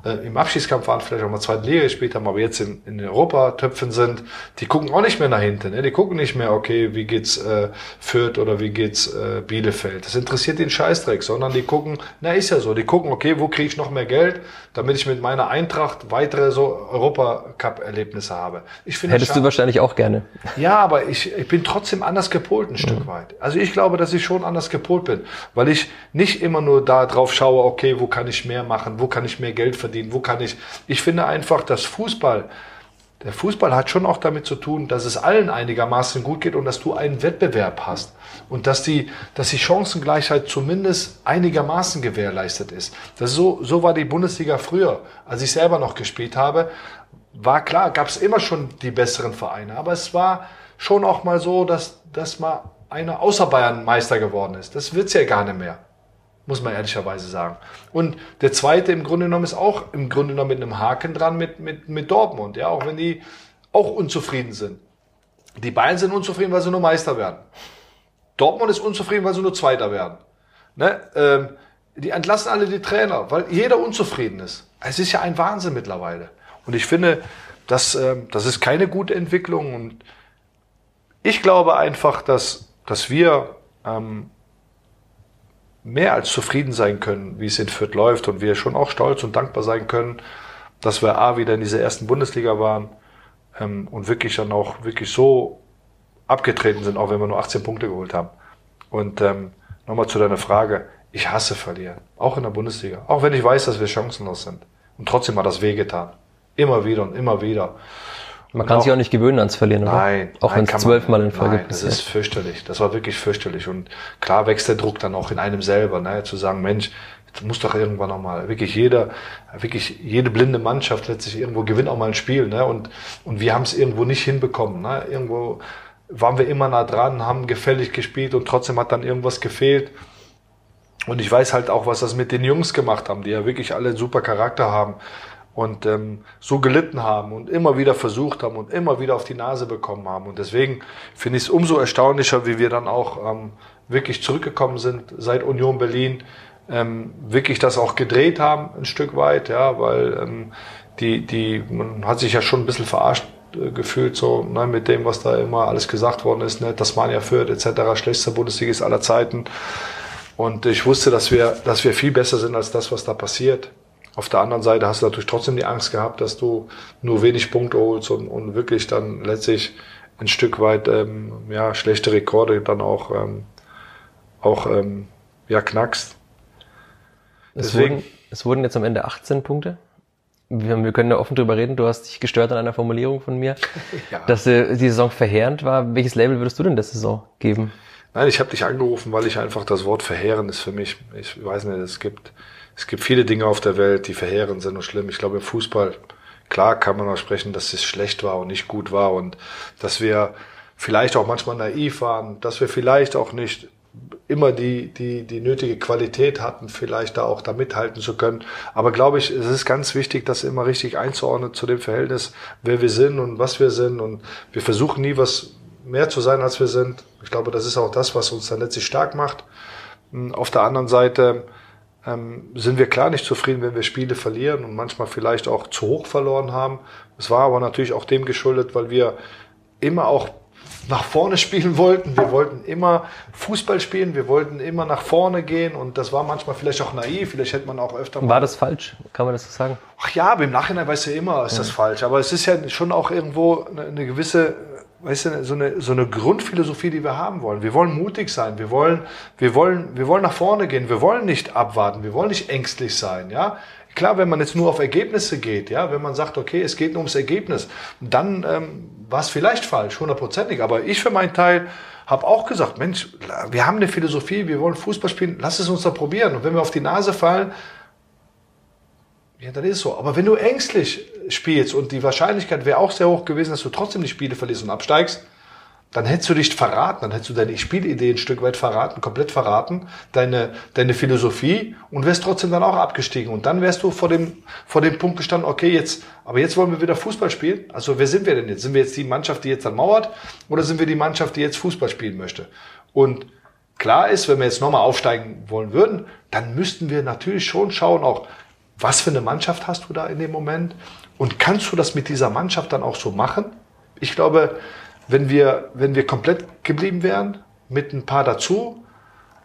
äh, im Abschiedskampf waren, vielleicht auch mal zweite Liga gespielt haben, aber jetzt in, in Europa-Töpfen sind, die gucken auch nicht mehr nach hinten. Ne? Die gucken nicht mehr, okay, wie geht's äh, Fürth oder wie geht's äh, Bielefeld. Das interessiert den Scheißdreck, sondern die gucken, na ist ja so, die gucken, okay, wo kriege ich noch mehr Geld, damit ich mit meiner Eintracht weitere so Europacup-Erlebnisse habe. Ich finde Hättest du wahrscheinlich auch gerne. Ja, aber ich, ich bin trotzdem anders gepolt ein Stück mhm. weit. Also ich glaube, dass ich schon anders gepolt bin, weil ich nicht immer nur da drauf schaue, okay, wo kann ich mehr machen, wo kann ich mehr Geld verdienen? Wo kann ich? Ich finde einfach, dass Fußball, der Fußball hat schon auch damit zu tun, dass es allen einigermaßen gut geht und dass du einen Wettbewerb hast und dass die, dass die Chancengleichheit zumindest einigermaßen gewährleistet ist. Das ist so, so war die Bundesliga früher, als ich selber noch gespielt habe. War klar, gab es immer schon die besseren Vereine, aber es war schon auch mal so, dass, dass mal einer außer Bayern Meister geworden ist. Das wird's ja gar nicht mehr muss man ehrlicherweise sagen. Und der zweite im Grunde genommen ist auch im Grunde genommen mit einem Haken dran mit, mit, mit Dortmund, ja, auch wenn die auch unzufrieden sind. Die Bayern sind unzufrieden, weil sie nur Meister werden. Dortmund ist unzufrieden, weil sie nur Zweiter werden. Ne? Ähm, die entlassen alle die Trainer, weil jeder unzufrieden ist. Es ist ja ein Wahnsinn mittlerweile. Und ich finde, das, ähm, das ist keine gute Entwicklung. Und ich glaube einfach, dass, dass wir ähm, mehr als zufrieden sein können, wie es in Fürth läuft und wir schon auch stolz und dankbar sein können, dass wir A wieder in dieser ersten Bundesliga waren ähm, und wirklich dann auch wirklich so abgetreten sind, auch wenn wir nur 18 Punkte geholt haben. Und ähm, nochmal zu deiner Frage, ich hasse verlieren, auch in der Bundesliga, auch wenn ich weiß, dass wir chancenlos sind. Und trotzdem hat das wehgetan. Immer wieder und immer wieder. Man kann auch, sich auch nicht gewöhnen ans Verlieren, oder? Nein. Auch wenn es zwölfmal in Folge nein. Das ist fürchterlich. Das war wirklich fürchterlich. Und klar wächst der Druck dann auch in einem selber, ne? zu sagen, Mensch, jetzt muss doch irgendwann nochmal, wirklich jeder, wirklich jede blinde Mannschaft letztlich irgendwo gewinnt auch mal ein Spiel, ne? Und, und wir haben es irgendwo nicht hinbekommen, ne? Irgendwo waren wir immer nah dran, haben gefällig gespielt und trotzdem hat dann irgendwas gefehlt. Und ich weiß halt auch, was das mit den Jungs gemacht haben, die ja wirklich alle super Charakter haben und ähm, so gelitten haben und immer wieder versucht haben und immer wieder auf die Nase bekommen haben. Und deswegen finde ich es umso erstaunlicher, wie wir dann auch ähm, wirklich zurückgekommen sind seit Union Berlin, ähm, wirklich das auch gedreht haben ein Stück weit, ja, weil ähm, die, die, man hat sich ja schon ein bisschen verarscht äh, gefühlt so ne, mit dem, was da immer alles gesagt worden ist, ne, Tasmania führt etc., schlechtester Bundesliga aller Zeiten. Und ich wusste, dass wir, dass wir viel besser sind als das, was da passiert. Auf der anderen Seite hast du natürlich trotzdem die Angst gehabt, dass du nur wenig Punkte holst und, und wirklich dann letztlich ein Stück weit ähm, ja, schlechte Rekorde dann auch, ähm, auch ähm, ja, knackst. Es wurden, es wurden jetzt am Ende 18 Punkte. wir, können ja offen drüber reden, du hast dich gestört an einer Formulierung von mir, ja. dass äh, die Saison verheerend war. Welches Label würdest du denn der Saison geben? Nein, ich habe dich angerufen, weil ich einfach das Wort verheerend ist für mich. Ich weiß nicht, es gibt, es gibt viele Dinge auf der Welt, die verheerend sind und schlimm. Ich glaube, im Fußball, klar kann man auch sprechen, dass es schlecht war und nicht gut war und dass wir vielleicht auch manchmal naiv waren, dass wir vielleicht auch nicht immer die, die, die nötige Qualität hatten, vielleicht da auch da mithalten zu können. Aber glaube ich, es ist ganz wichtig, das immer richtig einzuordnen zu dem Verhältnis, wer wir sind und was wir sind. Und wir versuchen nie was mehr zu sein, als wir sind. Ich glaube, das ist auch das, was uns dann letztlich stark macht. Hm, auf der anderen Seite ähm, sind wir klar nicht zufrieden, wenn wir Spiele verlieren und manchmal vielleicht auch zu hoch verloren haben. Es war aber natürlich auch dem geschuldet, weil wir immer auch nach vorne spielen wollten. Wir wollten immer Fußball spielen, wir wollten immer nach vorne gehen und das war manchmal vielleicht auch naiv, vielleicht hätte man auch öfter. War das falsch? Kann man das so sagen? Ach ja, aber im Nachhinein weißt du immer, ist das falsch. Aber es ist ja schon auch irgendwo eine gewisse, weißt du, so eine, so eine Grundphilosophie, die wir haben wollen. Wir wollen mutig sein, wir wollen, wir wollen, wir wollen nach vorne gehen, wir wollen nicht abwarten, wir wollen nicht ängstlich sein, ja. Klar, wenn man jetzt nur auf Ergebnisse geht, ja, wenn man sagt, okay, es geht nur ums Ergebnis, dann ähm, war es vielleicht falsch, hundertprozentig. Aber ich für meinen Teil habe auch gesagt, Mensch, wir haben eine Philosophie, wir wollen Fußball spielen, lass es uns da probieren. Und wenn wir auf die Nase fallen, ja, dann ist es so. Aber wenn du ängstlich spielst und die Wahrscheinlichkeit wäre auch sehr hoch gewesen, dass du trotzdem die Spiele verlierst und absteigst, dann hättest du dich verraten, dann hättest du deine Spielidee ein Stück weit verraten, komplett verraten, deine, deine Philosophie und wärst trotzdem dann auch abgestiegen. Und dann wärst du vor dem, vor dem Punkt gestanden, okay, jetzt, aber jetzt wollen wir wieder Fußball spielen. Also wer sind wir denn jetzt? Sind wir jetzt die Mannschaft, die jetzt dann mauert oder sind wir die Mannschaft, die jetzt Fußball spielen möchte? Und klar ist, wenn wir jetzt nochmal aufsteigen wollen würden, dann müssten wir natürlich schon schauen, auch was für eine Mannschaft hast du da in dem Moment und kannst du das mit dieser Mannschaft dann auch so machen? Ich glaube, wenn wir, wenn wir komplett geblieben wären, mit ein paar dazu,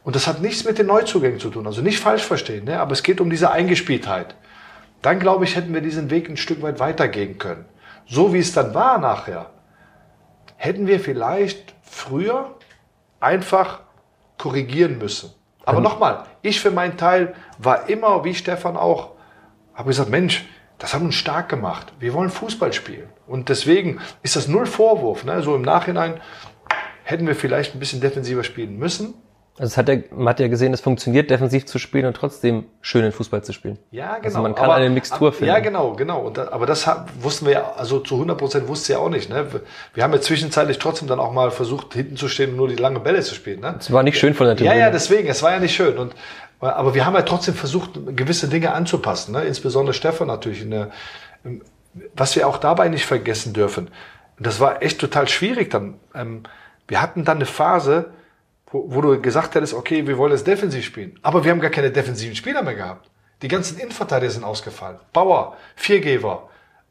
und das hat nichts mit den Neuzugängen zu tun, also nicht falsch verstehen, ne? aber es geht um diese Eingespieltheit. Dann glaube ich, hätten wir diesen Weg ein Stück weit weitergehen können. So wie es dann war nachher, hätten wir vielleicht früher einfach korrigieren müssen. Aber mhm. nochmal, ich für meinen Teil war immer, wie Stefan auch, habe gesagt, Mensch, das haben uns stark gemacht. Wir wollen Fußball spielen. Und deswegen ist das null Vorwurf. Ne? So im Nachhinein hätten wir vielleicht ein bisschen defensiver spielen müssen. Also es hat ja, man hat ja gesehen, es funktioniert, defensiv zu spielen und trotzdem schönen Fußball zu spielen. Ja, genau. Also man kann aber, eine Mixtur finden. Ja, genau, genau. Und da, aber das wussten wir ja, also zu 100 Prozent wusste ja auch nicht. Ne? Wir haben ja zwischenzeitlich trotzdem dann auch mal versucht, hinten zu stehen und nur die lange Bälle zu spielen. Ne? Es war nicht schön von der Tribüne. Ja, ja, deswegen. Es war ja nicht schön. Und aber wir haben ja trotzdem versucht, gewisse Dinge anzupassen. Ne? Insbesondere Stefan natürlich. Der, was wir auch dabei nicht vergessen dürfen, das war echt total schwierig dann. Ähm, wir hatten dann eine Phase, wo, wo du gesagt hättest, okay, wir wollen jetzt defensiv spielen. Aber wir haben gar keine defensiven Spieler mehr gehabt. Die ganzen Innenverteidiger sind ausgefallen. Bauer, Viergeber,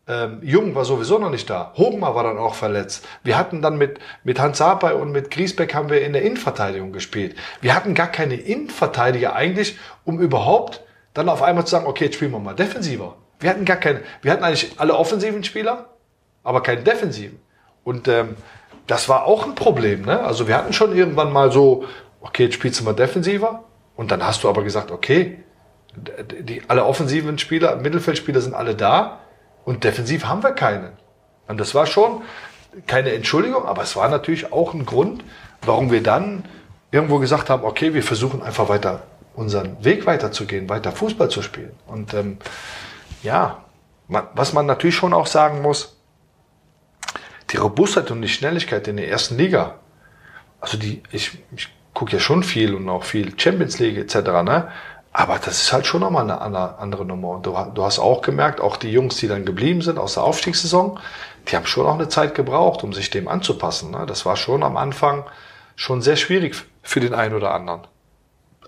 ähm, Jung war sowieso noch nicht da. Hogmar war dann auch verletzt. Wir hatten dann mit, mit Hans Sapai und mit Griesbeck haben wir in der Innenverteidigung gespielt. Wir hatten gar keine Innenverteidiger eigentlich, um überhaupt dann auf einmal zu sagen, okay, jetzt spielen wir mal defensiver. Wir hatten gar keine, wir hatten eigentlich alle offensiven Spieler, aber keine defensiven. Und ähm, das war auch ein Problem. Ne? Also wir hatten schon irgendwann mal so, okay, jetzt spielst du mal defensiver. Und dann hast du aber gesagt, okay, die, alle offensiven Spieler, Mittelfeldspieler sind alle da und defensiv haben wir keinen. Und das war schon keine Entschuldigung, aber es war natürlich auch ein Grund, warum wir dann irgendwo gesagt haben, okay, wir versuchen einfach weiter unseren Weg weiterzugehen, weiter Fußball zu spielen. Und ähm, ja, man, was man natürlich schon auch sagen muss, die Robustheit und die Schnelligkeit in der ersten Liga, also die, ich, ich gucke ja schon viel und auch viel Champions League etc., ne? Aber das ist halt schon nochmal eine andere Nummer. Und du, du hast auch gemerkt, auch die Jungs, die dann geblieben sind aus der Aufstiegssaison, die haben schon auch eine Zeit gebraucht, um sich dem anzupassen. Ne? Das war schon am Anfang schon sehr schwierig für den einen oder anderen.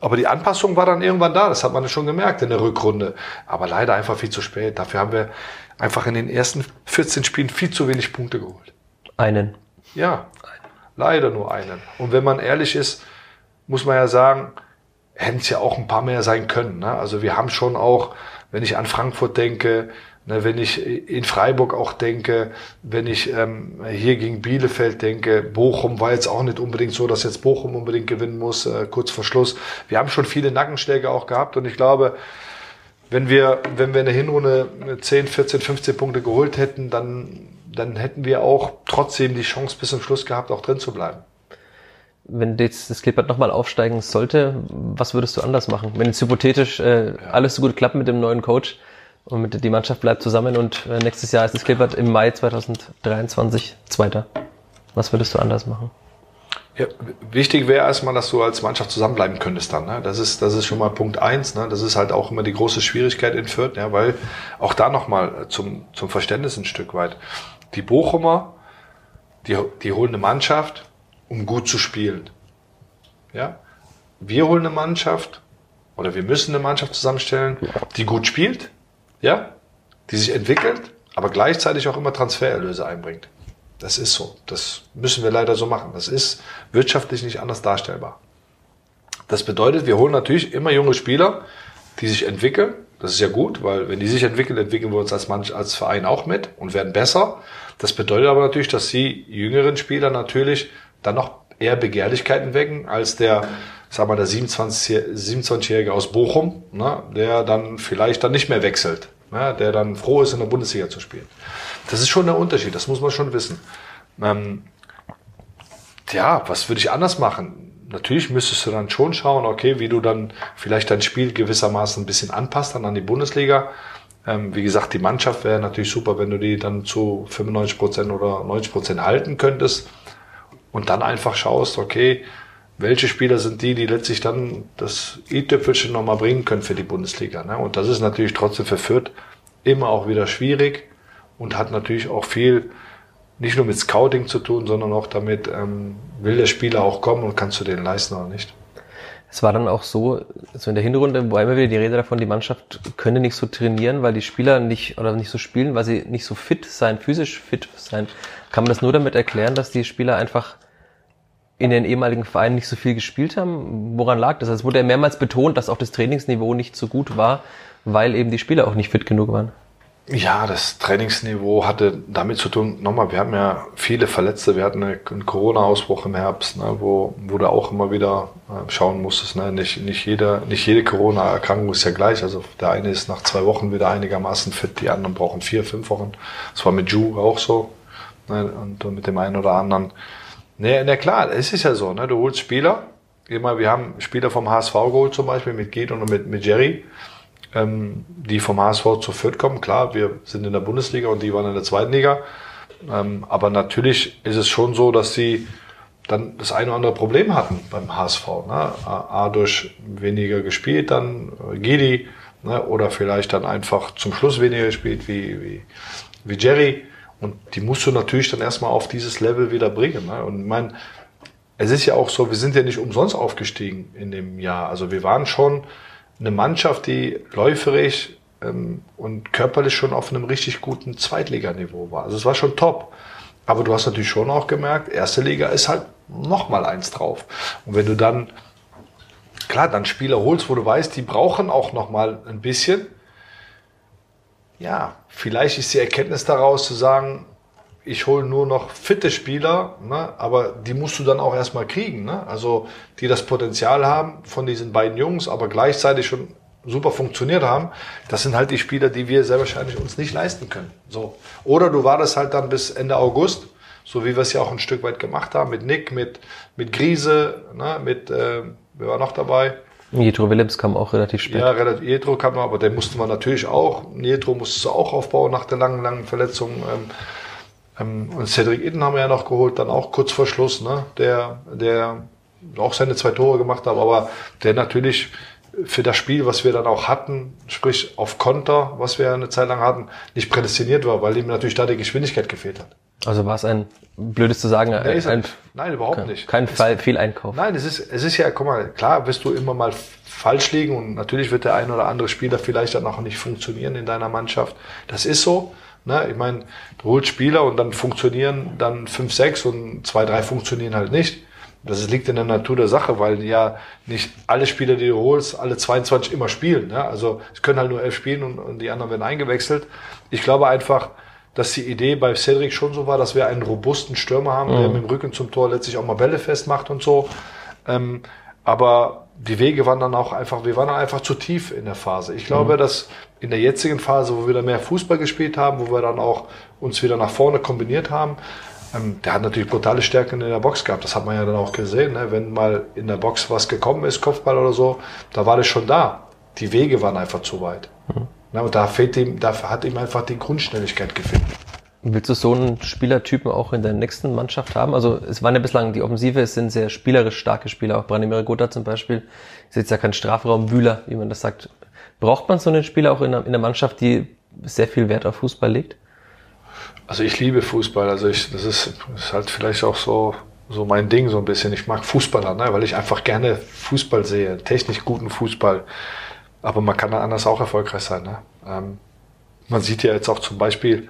Aber die Anpassung war dann irgendwann da, das hat man schon gemerkt in der Rückrunde. Aber leider einfach viel zu spät. Dafür haben wir einfach in den ersten 14 Spielen viel zu wenig Punkte geholt. Einen. Ja, leider nur einen. Und wenn man ehrlich ist, muss man ja sagen, hätten es ja auch ein paar mehr sein können. Ne? Also wir haben schon auch, wenn ich an Frankfurt denke, ne, wenn ich in Freiburg auch denke, wenn ich ähm, hier gegen Bielefeld denke, Bochum war jetzt auch nicht unbedingt so, dass jetzt Bochum unbedingt gewinnen muss, äh, kurz vor Schluss. Wir haben schon viele Nackenschläge auch gehabt und ich glaube, wenn wir, wenn wir in der Hinrunde 10, 14, 15 Punkte geholt hätten, dann, dann hätten wir auch trotzdem die Chance bis zum Schluss gehabt, auch drin zu bleiben. Wenn jetzt das Klippert nochmal aufsteigen sollte, was würdest du anders machen? Wenn jetzt hypothetisch äh, ja. alles so gut klappt mit dem neuen Coach und mit, die Mannschaft bleibt zusammen und äh, nächstes Jahr ist das Klippert im Mai 2023 Zweiter. Was würdest du anders machen? Ja, wichtig wäre erstmal, dass du als Mannschaft zusammenbleiben könntest dann. Ne? Das, ist, das ist schon mal Punkt eins. Ne? Das ist halt auch immer die große Schwierigkeit in Fürth, ja? weil auch da nochmal zum, zum Verständnis ein Stück weit. Die Bochumer, die, die holen eine Mannschaft, um gut zu spielen. Ja? Wir holen eine Mannschaft oder wir müssen eine Mannschaft zusammenstellen, die gut spielt, ja? die sich entwickelt, aber gleichzeitig auch immer Transfererlöse einbringt. Das ist so. Das müssen wir leider so machen. Das ist wirtschaftlich nicht anders darstellbar. Das bedeutet, wir holen natürlich immer junge Spieler, die sich entwickeln. Das ist ja gut, weil wenn die sich entwickeln, entwickeln wir uns als, Mann, als Verein auch mit und werden besser. Das bedeutet aber natürlich, dass die jüngeren Spieler natürlich dann noch eher Begehrlichkeiten wecken als der, sag mal, der 27-Jährige aus Bochum, ne, der dann vielleicht dann nicht mehr wechselt, ne, der dann froh ist, in der Bundesliga zu spielen. Das ist schon der Unterschied, das muss man schon wissen. Ähm, ja, was würde ich anders machen? Natürlich müsstest du dann schon schauen, okay, wie du dann vielleicht dein Spiel gewissermaßen ein bisschen anpasst dann an die Bundesliga. Ähm, wie gesagt, die Mannschaft wäre natürlich super, wenn du die dann zu 95 Prozent oder 90 Prozent halten könntest und dann einfach schaust, okay, welche Spieler sind die, die letztlich dann das i-Tüpfelchen nochmal bringen können für die Bundesliga. Ne? Und das ist natürlich trotzdem für Fürth immer auch wieder schwierig und hat natürlich auch viel nicht nur mit Scouting zu tun, sondern auch damit, ähm, will der Spieler auch kommen und kannst du den leisten oder nicht. Es war dann auch so, so in der Hinrunde war immer wieder die Rede davon, die Mannschaft könne nicht so trainieren, weil die Spieler nicht oder nicht so spielen, weil sie nicht so fit sein, physisch fit sein. Kann man das nur damit erklären, dass die Spieler einfach in den ehemaligen Vereinen nicht so viel gespielt haben? Woran lag das? Also es wurde ja mehrmals betont, dass auch das Trainingsniveau nicht so gut war, weil eben die Spieler auch nicht fit genug waren. Ja, das Trainingsniveau hatte damit zu tun, nochmal, wir haben ja viele Verletzte, wir hatten einen Corona-Ausbruch im Herbst, ne, wo, wo du auch immer wieder äh, schauen musstest, ne, nicht, nicht, jeder, nicht jede Corona-Erkrankung ist ja gleich, also der eine ist nach zwei Wochen wieder einigermaßen fit, die anderen brauchen vier, fünf Wochen, das war mit Ju auch so, ne, und mit dem einen oder anderen. Ne, na klar, es ist ja so, ne, du holst Spieler, immer, wir haben Spieler vom HSV geholt zum Beispiel, mit Geht und mit, mit Jerry, ähm, die vom HSV zu Fürth kommen. Klar, wir sind in der Bundesliga und die waren in der zweiten Liga. Ähm, aber natürlich ist es schon so, dass sie dann das eine oder andere Problem hatten beim HSV. Ne? A, durch weniger gespielt, dann äh, Gidi, ne? oder vielleicht dann einfach zum Schluss weniger gespielt wie, wie, wie Jerry. Und die musst du natürlich dann erstmal auf dieses Level wieder bringen. Ne? Und mein, es ist ja auch so, wir sind ja nicht umsonst aufgestiegen in dem Jahr. Also wir waren schon eine Mannschaft, die läuferisch ähm, und körperlich schon auf einem richtig guten Zweitliganiveau war. Also es war schon top. Aber du hast natürlich schon auch gemerkt, erste Liga ist halt noch mal eins drauf. Und wenn du dann, klar, dann Spieler holst, wo du weißt, die brauchen auch noch mal ein bisschen, ja, vielleicht ist die Erkenntnis daraus zu sagen, ich hole nur noch fitte Spieler, ne, aber die musst du dann auch erstmal kriegen. Ne? Also die das Potenzial haben von diesen beiden Jungs, aber gleichzeitig schon super funktioniert haben. Das sind halt die Spieler, die wir sehr wahrscheinlich uns nicht leisten können. So. Oder du wartest halt dann bis Ende August, so wie wir es ja auch ein Stück weit gemacht haben, mit Nick, mit, mit Grise, ne, mit, äh, wer war noch dabei? Jetro Willems kam auch relativ spät. Ja, relativ, Jetro kam, aber den mussten wir natürlich auch, Jetro musste auch aufbauen nach der langen, langen Verletzung. Ähm, und Cedric Itten haben wir ja noch geholt, dann auch kurz vor Schluss, ne? der, der auch seine zwei Tore gemacht hat, aber der natürlich für das Spiel, was wir dann auch hatten, sprich auf Konter, was wir eine Zeit lang hatten, nicht prädestiniert war, weil ihm natürlich da die Geschwindigkeit gefehlt hat. Also war es ein, blödes zu sagen, ein, ein, nein, überhaupt kein, nicht. Kein Fall, Fehleinkauf. Nein, es ist, es ist ja, guck mal, klar wirst du immer mal falsch liegen und natürlich wird der ein oder andere Spieler vielleicht dann auch nicht funktionieren in deiner Mannschaft. Das ist so. Ne? Ich meine, du holst Spieler und dann funktionieren dann fünf, sechs und zwei, drei funktionieren halt nicht. Das liegt in der Natur der Sache, weil ja nicht alle Spieler, die du holst, alle 22 immer spielen. Ne? Also es können halt nur elf spielen und, und die anderen werden eingewechselt. Ich glaube einfach, dass die Idee bei Cedric schon so war, dass wir einen robusten Stürmer haben, mhm. der mit dem Rücken zum Tor letztlich auch mal Bälle festmacht und so. Ähm, aber die Wege waren dann auch einfach, wir waren dann einfach zu tief in der Phase. Ich glaube, mhm. dass in der jetzigen Phase, wo wir wieder mehr Fußball gespielt haben, wo wir dann auch uns wieder nach vorne kombiniert haben, ähm, der hat natürlich brutale Stärken in der Box gehabt. Das hat man ja dann auch gesehen. Ne? Wenn mal in der Box was gekommen ist, Kopfball oder so, da war das schon da. Die Wege waren einfach zu weit. Mhm. Na, und da fehlt ihm, da hat ihm einfach die Grundschnelligkeit gefehlt. Willst du so einen Spielertypen auch in der nächsten Mannschaft haben? Also es waren ja bislang die Offensive, es sind sehr spielerisch starke Spieler, auch Branimir Gotha zum Beispiel. Ist jetzt ja kein Strafraumwühler, wie man das sagt. Braucht man so einen Spieler auch in der, in der Mannschaft, die sehr viel Wert auf Fußball legt? Also ich liebe Fußball. Also ich, das ist, ist halt vielleicht auch so, so mein Ding so ein bisschen. Ich mag Fußballer, ne? weil ich einfach gerne Fußball sehe, technisch guten Fußball. Aber man kann dann anders auch erfolgreich sein. Ne? Ähm, man sieht ja jetzt auch zum Beispiel,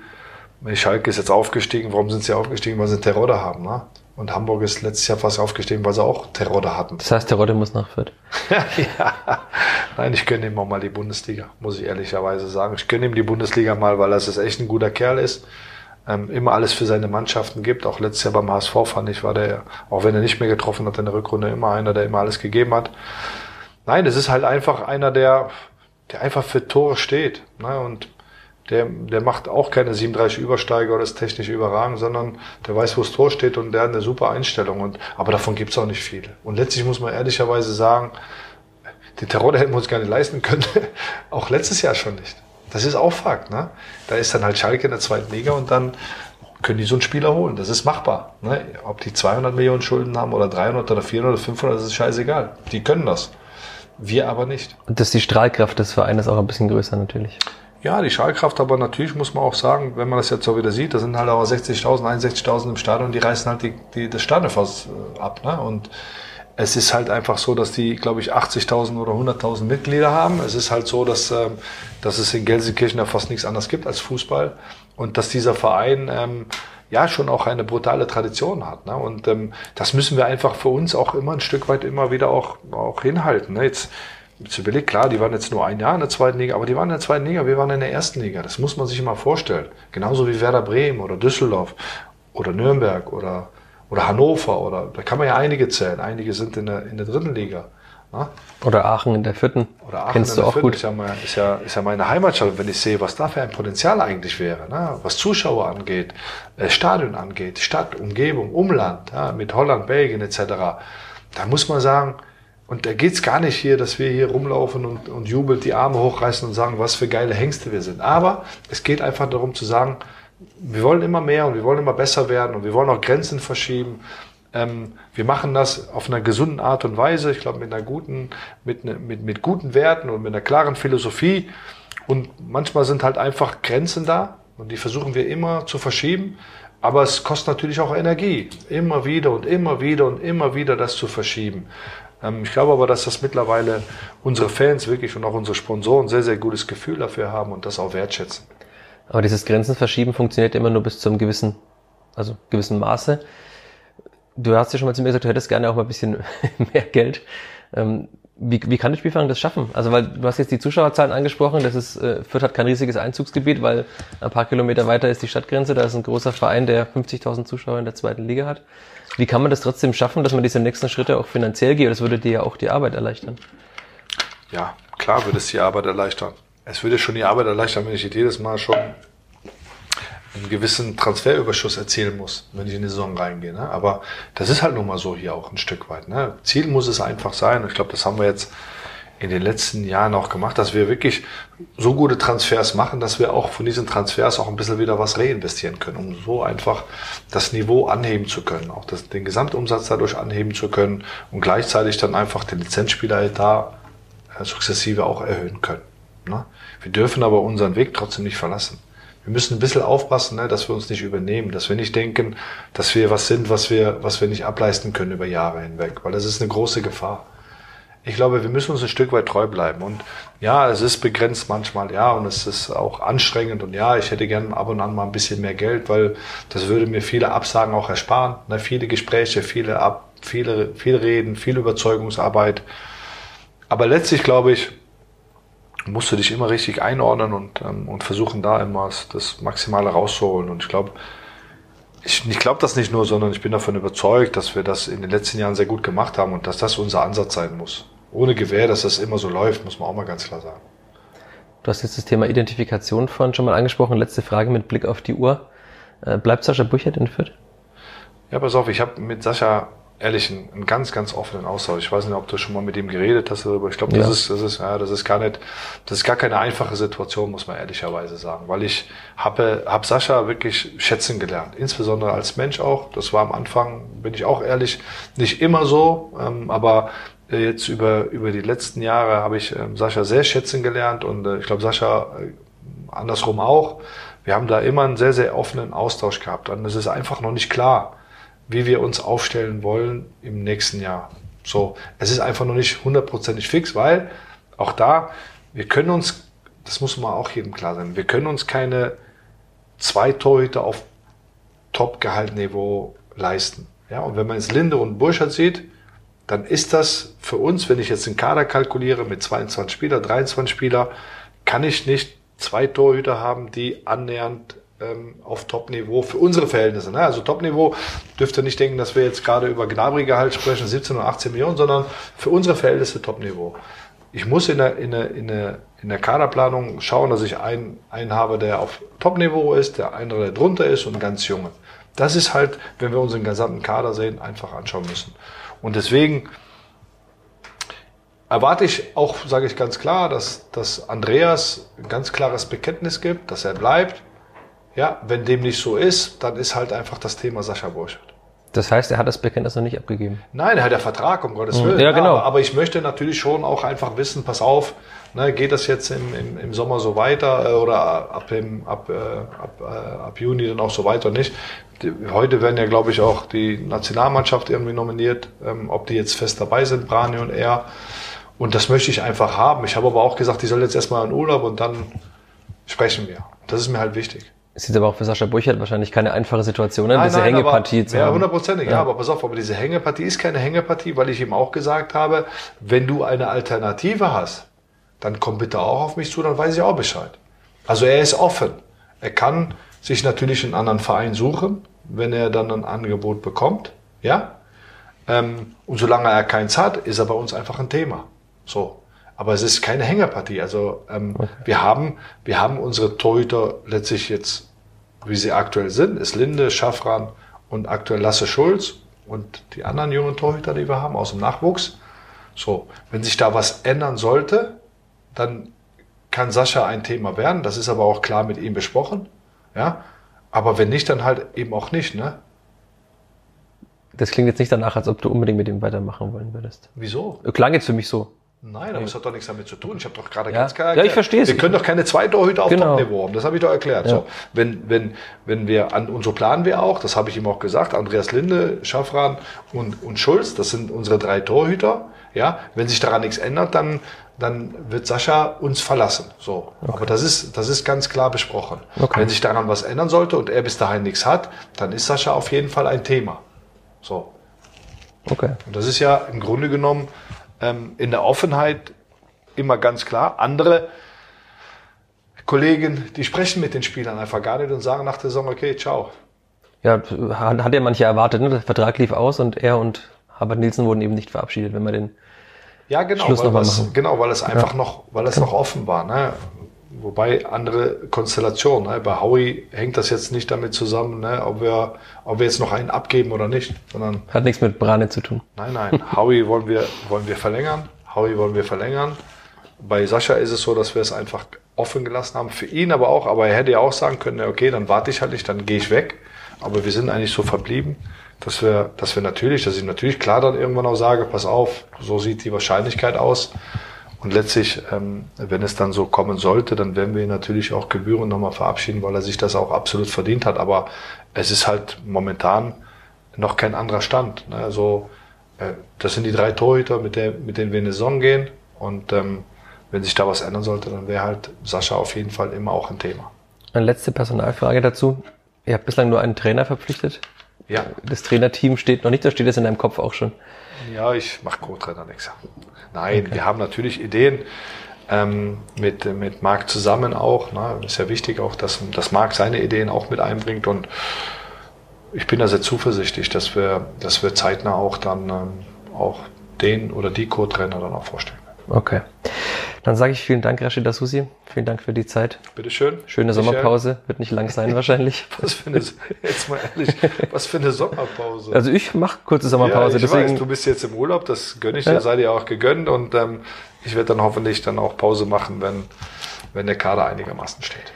Schalke ist jetzt aufgestiegen. Warum sind sie aufgestiegen? Weil sie Terodde haben. Ne? Und Hamburg ist letztes Jahr fast aufgestiegen, weil sie auch Terodde hatten. Das heißt, Terodde muss nach Fürth. ja. Nein, ich gönne ihm auch mal die Bundesliga, muss ich ehrlicherweise sagen. Ich gönne ihm die Bundesliga mal, weil er es echt ein guter Kerl ist. Ähm, immer alles für seine Mannschaften gibt. Auch letztes Jahr beim HSV fand ich, war der, auch wenn er nicht mehr getroffen hat in der Rückrunde, immer einer, der immer alles gegeben hat. Nein, es ist halt einfach einer, der, der einfach für Tore steht. Ne? Und der, der macht auch keine 37 Übersteiger oder ist technisch überragend, sondern der weiß, wo das Tor steht und der hat eine super Einstellung. Und, aber davon gibt's auch nicht viele. Und letztlich muss man ehrlicherweise sagen, den Terror, hätten wir uns gar nicht leisten können. auch letztes Jahr schon nicht. Das ist auch Fakt. Ne? Da ist dann halt Schalke in der zweiten Liga und dann können die so einen Spieler holen. Das ist machbar. Ne? Ob die 200 Millionen Schulden haben oder 300 oder 400 oder 500, das ist scheißegal. Die können das. Wir aber nicht. Und dass die Strahlkraft des Vereines auch ein bisschen größer natürlich. Ja, die Schallkraft, aber natürlich muss man auch sagen, wenn man das jetzt so wieder sieht, da sind halt aber 60.000, 61.000 im Stadion, die reißen halt die, die, das Stadion fast äh, ab. Ne? Und es ist halt einfach so, dass die, glaube ich, 80.000 oder 100.000 Mitglieder haben. Es ist halt so, dass, ähm, dass es in Gelsenkirchen ja fast nichts anderes gibt als Fußball und dass dieser Verein ähm, ja schon auch eine brutale Tradition hat. Ne? Und ähm, das müssen wir einfach für uns auch immer ein Stück weit immer wieder auch, auch hinhalten. Ne? Jetzt Jetzt überlegt, klar, die waren jetzt nur ein Jahr in der zweiten Liga, aber die waren in der zweiten Liga, wir waren in der ersten Liga. Das muss man sich immer vorstellen. Genauso wie Werder Bremen oder Düsseldorf oder Nürnberg oder, oder Hannover oder, da kann man ja einige zählen. Einige sind in der, in der dritten Liga. Na? Oder Aachen in der vierten. Oder Aachen Kennst in der du auch vierten. gut. Ist ja, mal, ist, ja, ist ja meine Heimatstadt. Wenn ich sehe, was da für ein Potenzial eigentlich wäre, ne? was Zuschauer angeht, äh, Stadion angeht, Stadt, Umgebung, Umland, ja? mit Holland, Belgien etc., da muss man sagen, und da geht's gar nicht hier, dass wir hier rumlaufen und, und jubelt, die Arme hochreißen und sagen, was für geile Hengste wir sind. Aber es geht einfach darum zu sagen, wir wollen immer mehr und wir wollen immer besser werden und wir wollen auch Grenzen verschieben. Ähm, wir machen das auf einer gesunden Art und Weise, ich glaube mit einer guten, mit, ne, mit, mit guten Werten und mit einer klaren Philosophie. Und manchmal sind halt einfach Grenzen da und die versuchen wir immer zu verschieben. Aber es kostet natürlich auch Energie, immer wieder und immer wieder und immer wieder das zu verschieben. Ähm, ich glaube aber, dass das mittlerweile unsere Fans wirklich und auch unsere Sponsoren sehr, sehr gutes Gefühl dafür haben und das auch wertschätzen. Aber dieses Grenzenverschieben funktioniert immer nur bis zu einem gewissen, also gewissen Maße. Du hast ja schon mal zu mir gesagt, du hättest gerne auch mal ein bisschen mehr Geld. Wie, wie kann der Spielverein das schaffen? Also weil du hast jetzt die Zuschauerzahlen angesprochen, das ist, äh, Fürth hat kein riesiges Einzugsgebiet, weil ein paar Kilometer weiter ist die Stadtgrenze, da ist ein großer Verein, der 50.000 Zuschauer in der zweiten Liga hat. Wie kann man das trotzdem schaffen, dass man diese nächsten Schritte auch finanziell geht? Das würde dir ja auch die Arbeit erleichtern. Ja, klar würde es die Arbeit erleichtern. Es würde schon die Arbeit erleichtern, wenn ich jedes Mal schon einen gewissen Transferüberschuss erzielen muss, wenn ich in die Saison reingehe. Ne? Aber das ist halt nun mal so hier auch ein Stück weit. Ne? Ziel muss es einfach sein. Ich glaube, das haben wir jetzt in den letzten Jahren auch gemacht, dass wir wirklich so gute Transfers machen, dass wir auch von diesen Transfers auch ein bisschen wieder was reinvestieren können, um so einfach das Niveau anheben zu können, auch das, den Gesamtumsatz dadurch anheben zu können und gleichzeitig dann einfach den Lizenzspieler da äh, sukzessive auch erhöhen können. Ne? Wir dürfen aber unseren Weg trotzdem nicht verlassen. Wir müssen ein bisschen aufpassen, ne, dass wir uns nicht übernehmen, dass wir nicht denken, dass wir was sind, was wir, was wir nicht ableisten können über Jahre hinweg, weil das ist eine große Gefahr. Ich glaube, wir müssen uns ein Stück weit treu bleiben. Und ja, es ist begrenzt manchmal, ja, und es ist auch anstrengend. Und ja, ich hätte gern ab und an mal ein bisschen mehr Geld, weil das würde mir viele Absagen auch ersparen. Ne? Viele Gespräche, viele, Ab viele, viel Reden, viel Überzeugungsarbeit. Aber letztlich glaube ich, musst du dich immer richtig einordnen und, ähm, und versuchen da immer das Maximale rauszuholen. Und ich glaube, ich, ich glaube das nicht nur, sondern ich bin davon überzeugt, dass wir das in den letzten Jahren sehr gut gemacht haben und dass das unser Ansatz sein muss. ohne Gewehr, dass das immer so läuft, muss man auch mal ganz klar sagen. Du hast jetzt das Thema Identifikation vorhin schon mal angesprochen. Letzte Frage mit Blick auf die Uhr. Äh, bleibt Sascha Burchert in Fürth? Ja, pass auf, ich habe mit Sascha ehrlich einen, einen, ganz, ganz offenen Austausch. Ich weiß nicht, ob du schon mal mit ihm geredet hast darüber. Ich glaube, das ja. ist, das ist, ja, das ist gar nicht, das ist gar keine einfache Situation, muss man ehrlicherweise sagen, weil ich habe, habe Sascha wirklich schätzen gelernt, insbesondere als Mensch auch. Das war am Anfang, bin ich auch ehrlich, nicht immer so, ähm, aber äh, jetzt über über die letzten Jahre habe ich ähm, Sascha sehr schätzen gelernt und äh, ich glaube Sascha äh, andersrum auch. Wir haben da immer einen sehr sehr offenen Austausch gehabt und es ist einfach noch nicht klar wie wir uns aufstellen wollen im nächsten Jahr. So, es ist einfach noch nicht hundertprozentig fix, weil auch da, wir können uns, das muss man auch jedem klar sein, wir können uns keine zwei Torhüter auf Top-Gehaltniveau leisten. Ja, und wenn man jetzt Linde und Burschert sieht, dann ist das für uns, wenn ich jetzt den Kader kalkuliere mit 22 Spieler, 23 Spieler, kann ich nicht zwei Torhüter haben, die annähernd ähm, auf Top-Niveau für unsere Verhältnisse. Ne? Also Top-Niveau dürft ihr nicht denken, dass wir jetzt gerade über Gnabry-Gehalt sprechen, 17 oder 18 Millionen, sondern für unsere Verhältnisse Top-Niveau. Ich muss in der, in, der, in, der, in der Kaderplanung schauen, dass ich einen, einen habe, der auf Top-Niveau ist, der andere, der drunter ist und ganz junge. Das ist halt, wenn wir unseren gesamten Kader sehen, einfach anschauen müssen. Und deswegen erwarte ich auch, sage ich ganz klar, dass, dass Andreas ein ganz klares Bekenntnis gibt, dass er bleibt, ja, wenn dem nicht so ist, dann ist halt einfach das Thema Sascha Burchardt. Das heißt, er hat das Bekenntnis noch nicht abgegeben? Nein, er hat ja Vertrag, um Gottes mhm. Willen. Ja, genau. Aber, aber, ich möchte natürlich schon auch einfach wissen, pass auf, ne, geht das jetzt im, im, im Sommer so weiter äh, oder ab, dem, ab, äh, ab, äh, ab Juni dann auch so weiter nicht. Die, heute werden ja, glaube ich, auch die Nationalmannschaft irgendwie nominiert, ähm, ob die jetzt fest dabei sind, Brani und er. Und das möchte ich einfach haben. Ich habe aber auch gesagt, die soll jetzt erstmal in Urlaub und dann sprechen wir. Das ist mir halt wichtig. Es ist aber auch für Sascha Burchert wahrscheinlich keine einfache Situation, ne? nein, diese nein, Hängepartie aber, zu haben. Ja, hundertprozentig, ja. ja, aber pass auf, aber diese Hängepartie ist keine Hängepartie, weil ich ihm auch gesagt habe, wenn du eine Alternative hast, dann komm bitte auch auf mich zu, dann weiß ich auch Bescheid. Also er ist offen. Er kann sich natürlich einen anderen Verein suchen, wenn er dann ein Angebot bekommt, ja. Ähm, und solange er keins hat, ist er bei uns einfach ein Thema. So. Aber es ist keine Hängerpartie. Also ähm, okay. wir haben wir haben unsere Torhüter letztlich jetzt, wie sie aktuell sind, ist Linde, Schaffran und aktuell Lasse Schulz und die anderen jungen Torhüter, die wir haben aus dem Nachwuchs. So, wenn sich da was ändern sollte, dann kann Sascha ein Thema werden. Das ist aber auch klar mit ihm besprochen. Ja, aber wenn nicht, dann halt eben auch nicht, ne? Das klingt jetzt nicht danach, als ob du unbedingt mit ihm weitermachen wollen würdest. Wieso? Klang jetzt für mich so. Nein, aber es hat doch nichts damit zu tun. Ich habe doch gerade ja. ganz klar erklärt. Ja, ich verstehe es. Wir können doch keine zwei Torhüter auf genau. Top-Niveau haben. Das habe ich doch erklärt. Ja. So, wenn, wenn, wenn wir an, und so planen wir auch, das habe ich ihm auch gesagt, Andreas Linde, Schaffran und, und Schulz, das sind unsere drei Torhüter. Ja, wenn sich daran nichts ändert, dann, dann wird Sascha uns verlassen. So. Okay. Aber das ist, das ist ganz klar besprochen. Okay. Wenn sich daran was ändern sollte und er bis dahin nichts hat, dann ist Sascha auf jeden Fall ein Thema. So. Okay. Und das ist ja im Grunde genommen, ähm, in der Offenheit immer ganz klar. Andere Kollegen, die sprechen mit den Spielern einfach gar nicht und sagen nach der Saison, okay, ciao. Ja, hat ja manche erwartet, ne? Der Vertrag lief aus und er und Herbert Nielsen wurden eben nicht verabschiedet, wenn wir den ja, genau, Schluss weil noch was, genau, weil es einfach ja. noch, weil es genau. noch offen war. Ne? Wobei andere Konstellationen. Ne? Bei Howie hängt das jetzt nicht damit zusammen, ne? ob, wir, ob wir jetzt noch einen abgeben oder nicht, sondern hat nichts mit Brane zu tun. Nein, nein. Howie wollen wir wollen wir verlängern. Howie wollen wir verlängern. Bei Sascha ist es so, dass wir es einfach offen gelassen haben für ihn, aber auch. Aber er hätte ja auch sagen können, okay, dann warte ich halt nicht, dann gehe ich weg. Aber wir sind eigentlich so verblieben, dass wir, dass wir natürlich, dass ich natürlich klar dann irgendwann auch sage, pass auf, so sieht die Wahrscheinlichkeit aus. Und letztlich, ähm, wenn es dann so kommen sollte, dann werden wir ihn natürlich auch gebührend nochmal verabschieden, weil er sich das auch absolut verdient hat. Aber es ist halt momentan noch kein anderer Stand. Ne? Also äh, das sind die drei Torhüter, mit, der, mit denen wir in die Saison gehen. Und ähm, wenn sich da was ändern sollte, dann wäre halt Sascha auf jeden Fall immer auch ein Thema. Eine letzte Personalfrage dazu. Ihr habt bislang nur einen Trainer verpflichtet. Ja. Das Trainerteam steht noch nicht, da steht es in deinem Kopf auch schon. Ja, ich mache Co-Trainer nichts. Nein, okay. wir haben natürlich Ideen ähm, mit, mit Marc zusammen auch. Ne? Ist ja wichtig auch, dass, dass Marc seine Ideen auch mit einbringt und ich bin da sehr zuversichtlich, dass wir, dass wir zeitnah auch dann ähm, auch den oder die Co-Trainer dann auch vorstellen. Okay. Dann sage ich vielen Dank, Rashida Susi. Vielen Dank für die Zeit. Bitteschön. Schöne Michael. Sommerpause. Wird nicht lang sein wahrscheinlich. was für eine, jetzt mal ehrlich, was für eine Sommerpause. Also ich mache kurze Sommerpause. Ja, ich deswegen, weiß, du bist jetzt im Urlaub, das gönne ich dir, ja. sei dir auch gegönnt und ähm, ich werde dann hoffentlich dann auch Pause machen, wenn, wenn der Kader einigermaßen steht.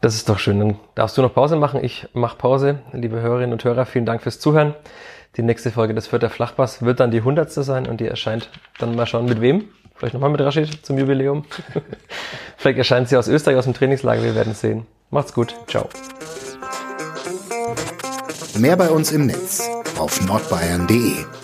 Das ist doch schön. Dann darfst du noch Pause machen. Ich mache Pause. Liebe Hörerinnen und Hörer, vielen Dank fürs Zuhören. Die nächste Folge des Vierter Flachpass wird dann die hundertste sein und die erscheint dann mal schauen mit wem. Vielleicht nochmal mit Rashid zum Jubiläum. Vielleicht erscheint sie aus Österreich, aus dem Trainingslager. Wir werden sehen. Macht's gut. Ciao. Mehr bei uns im Netz auf nordbayern.de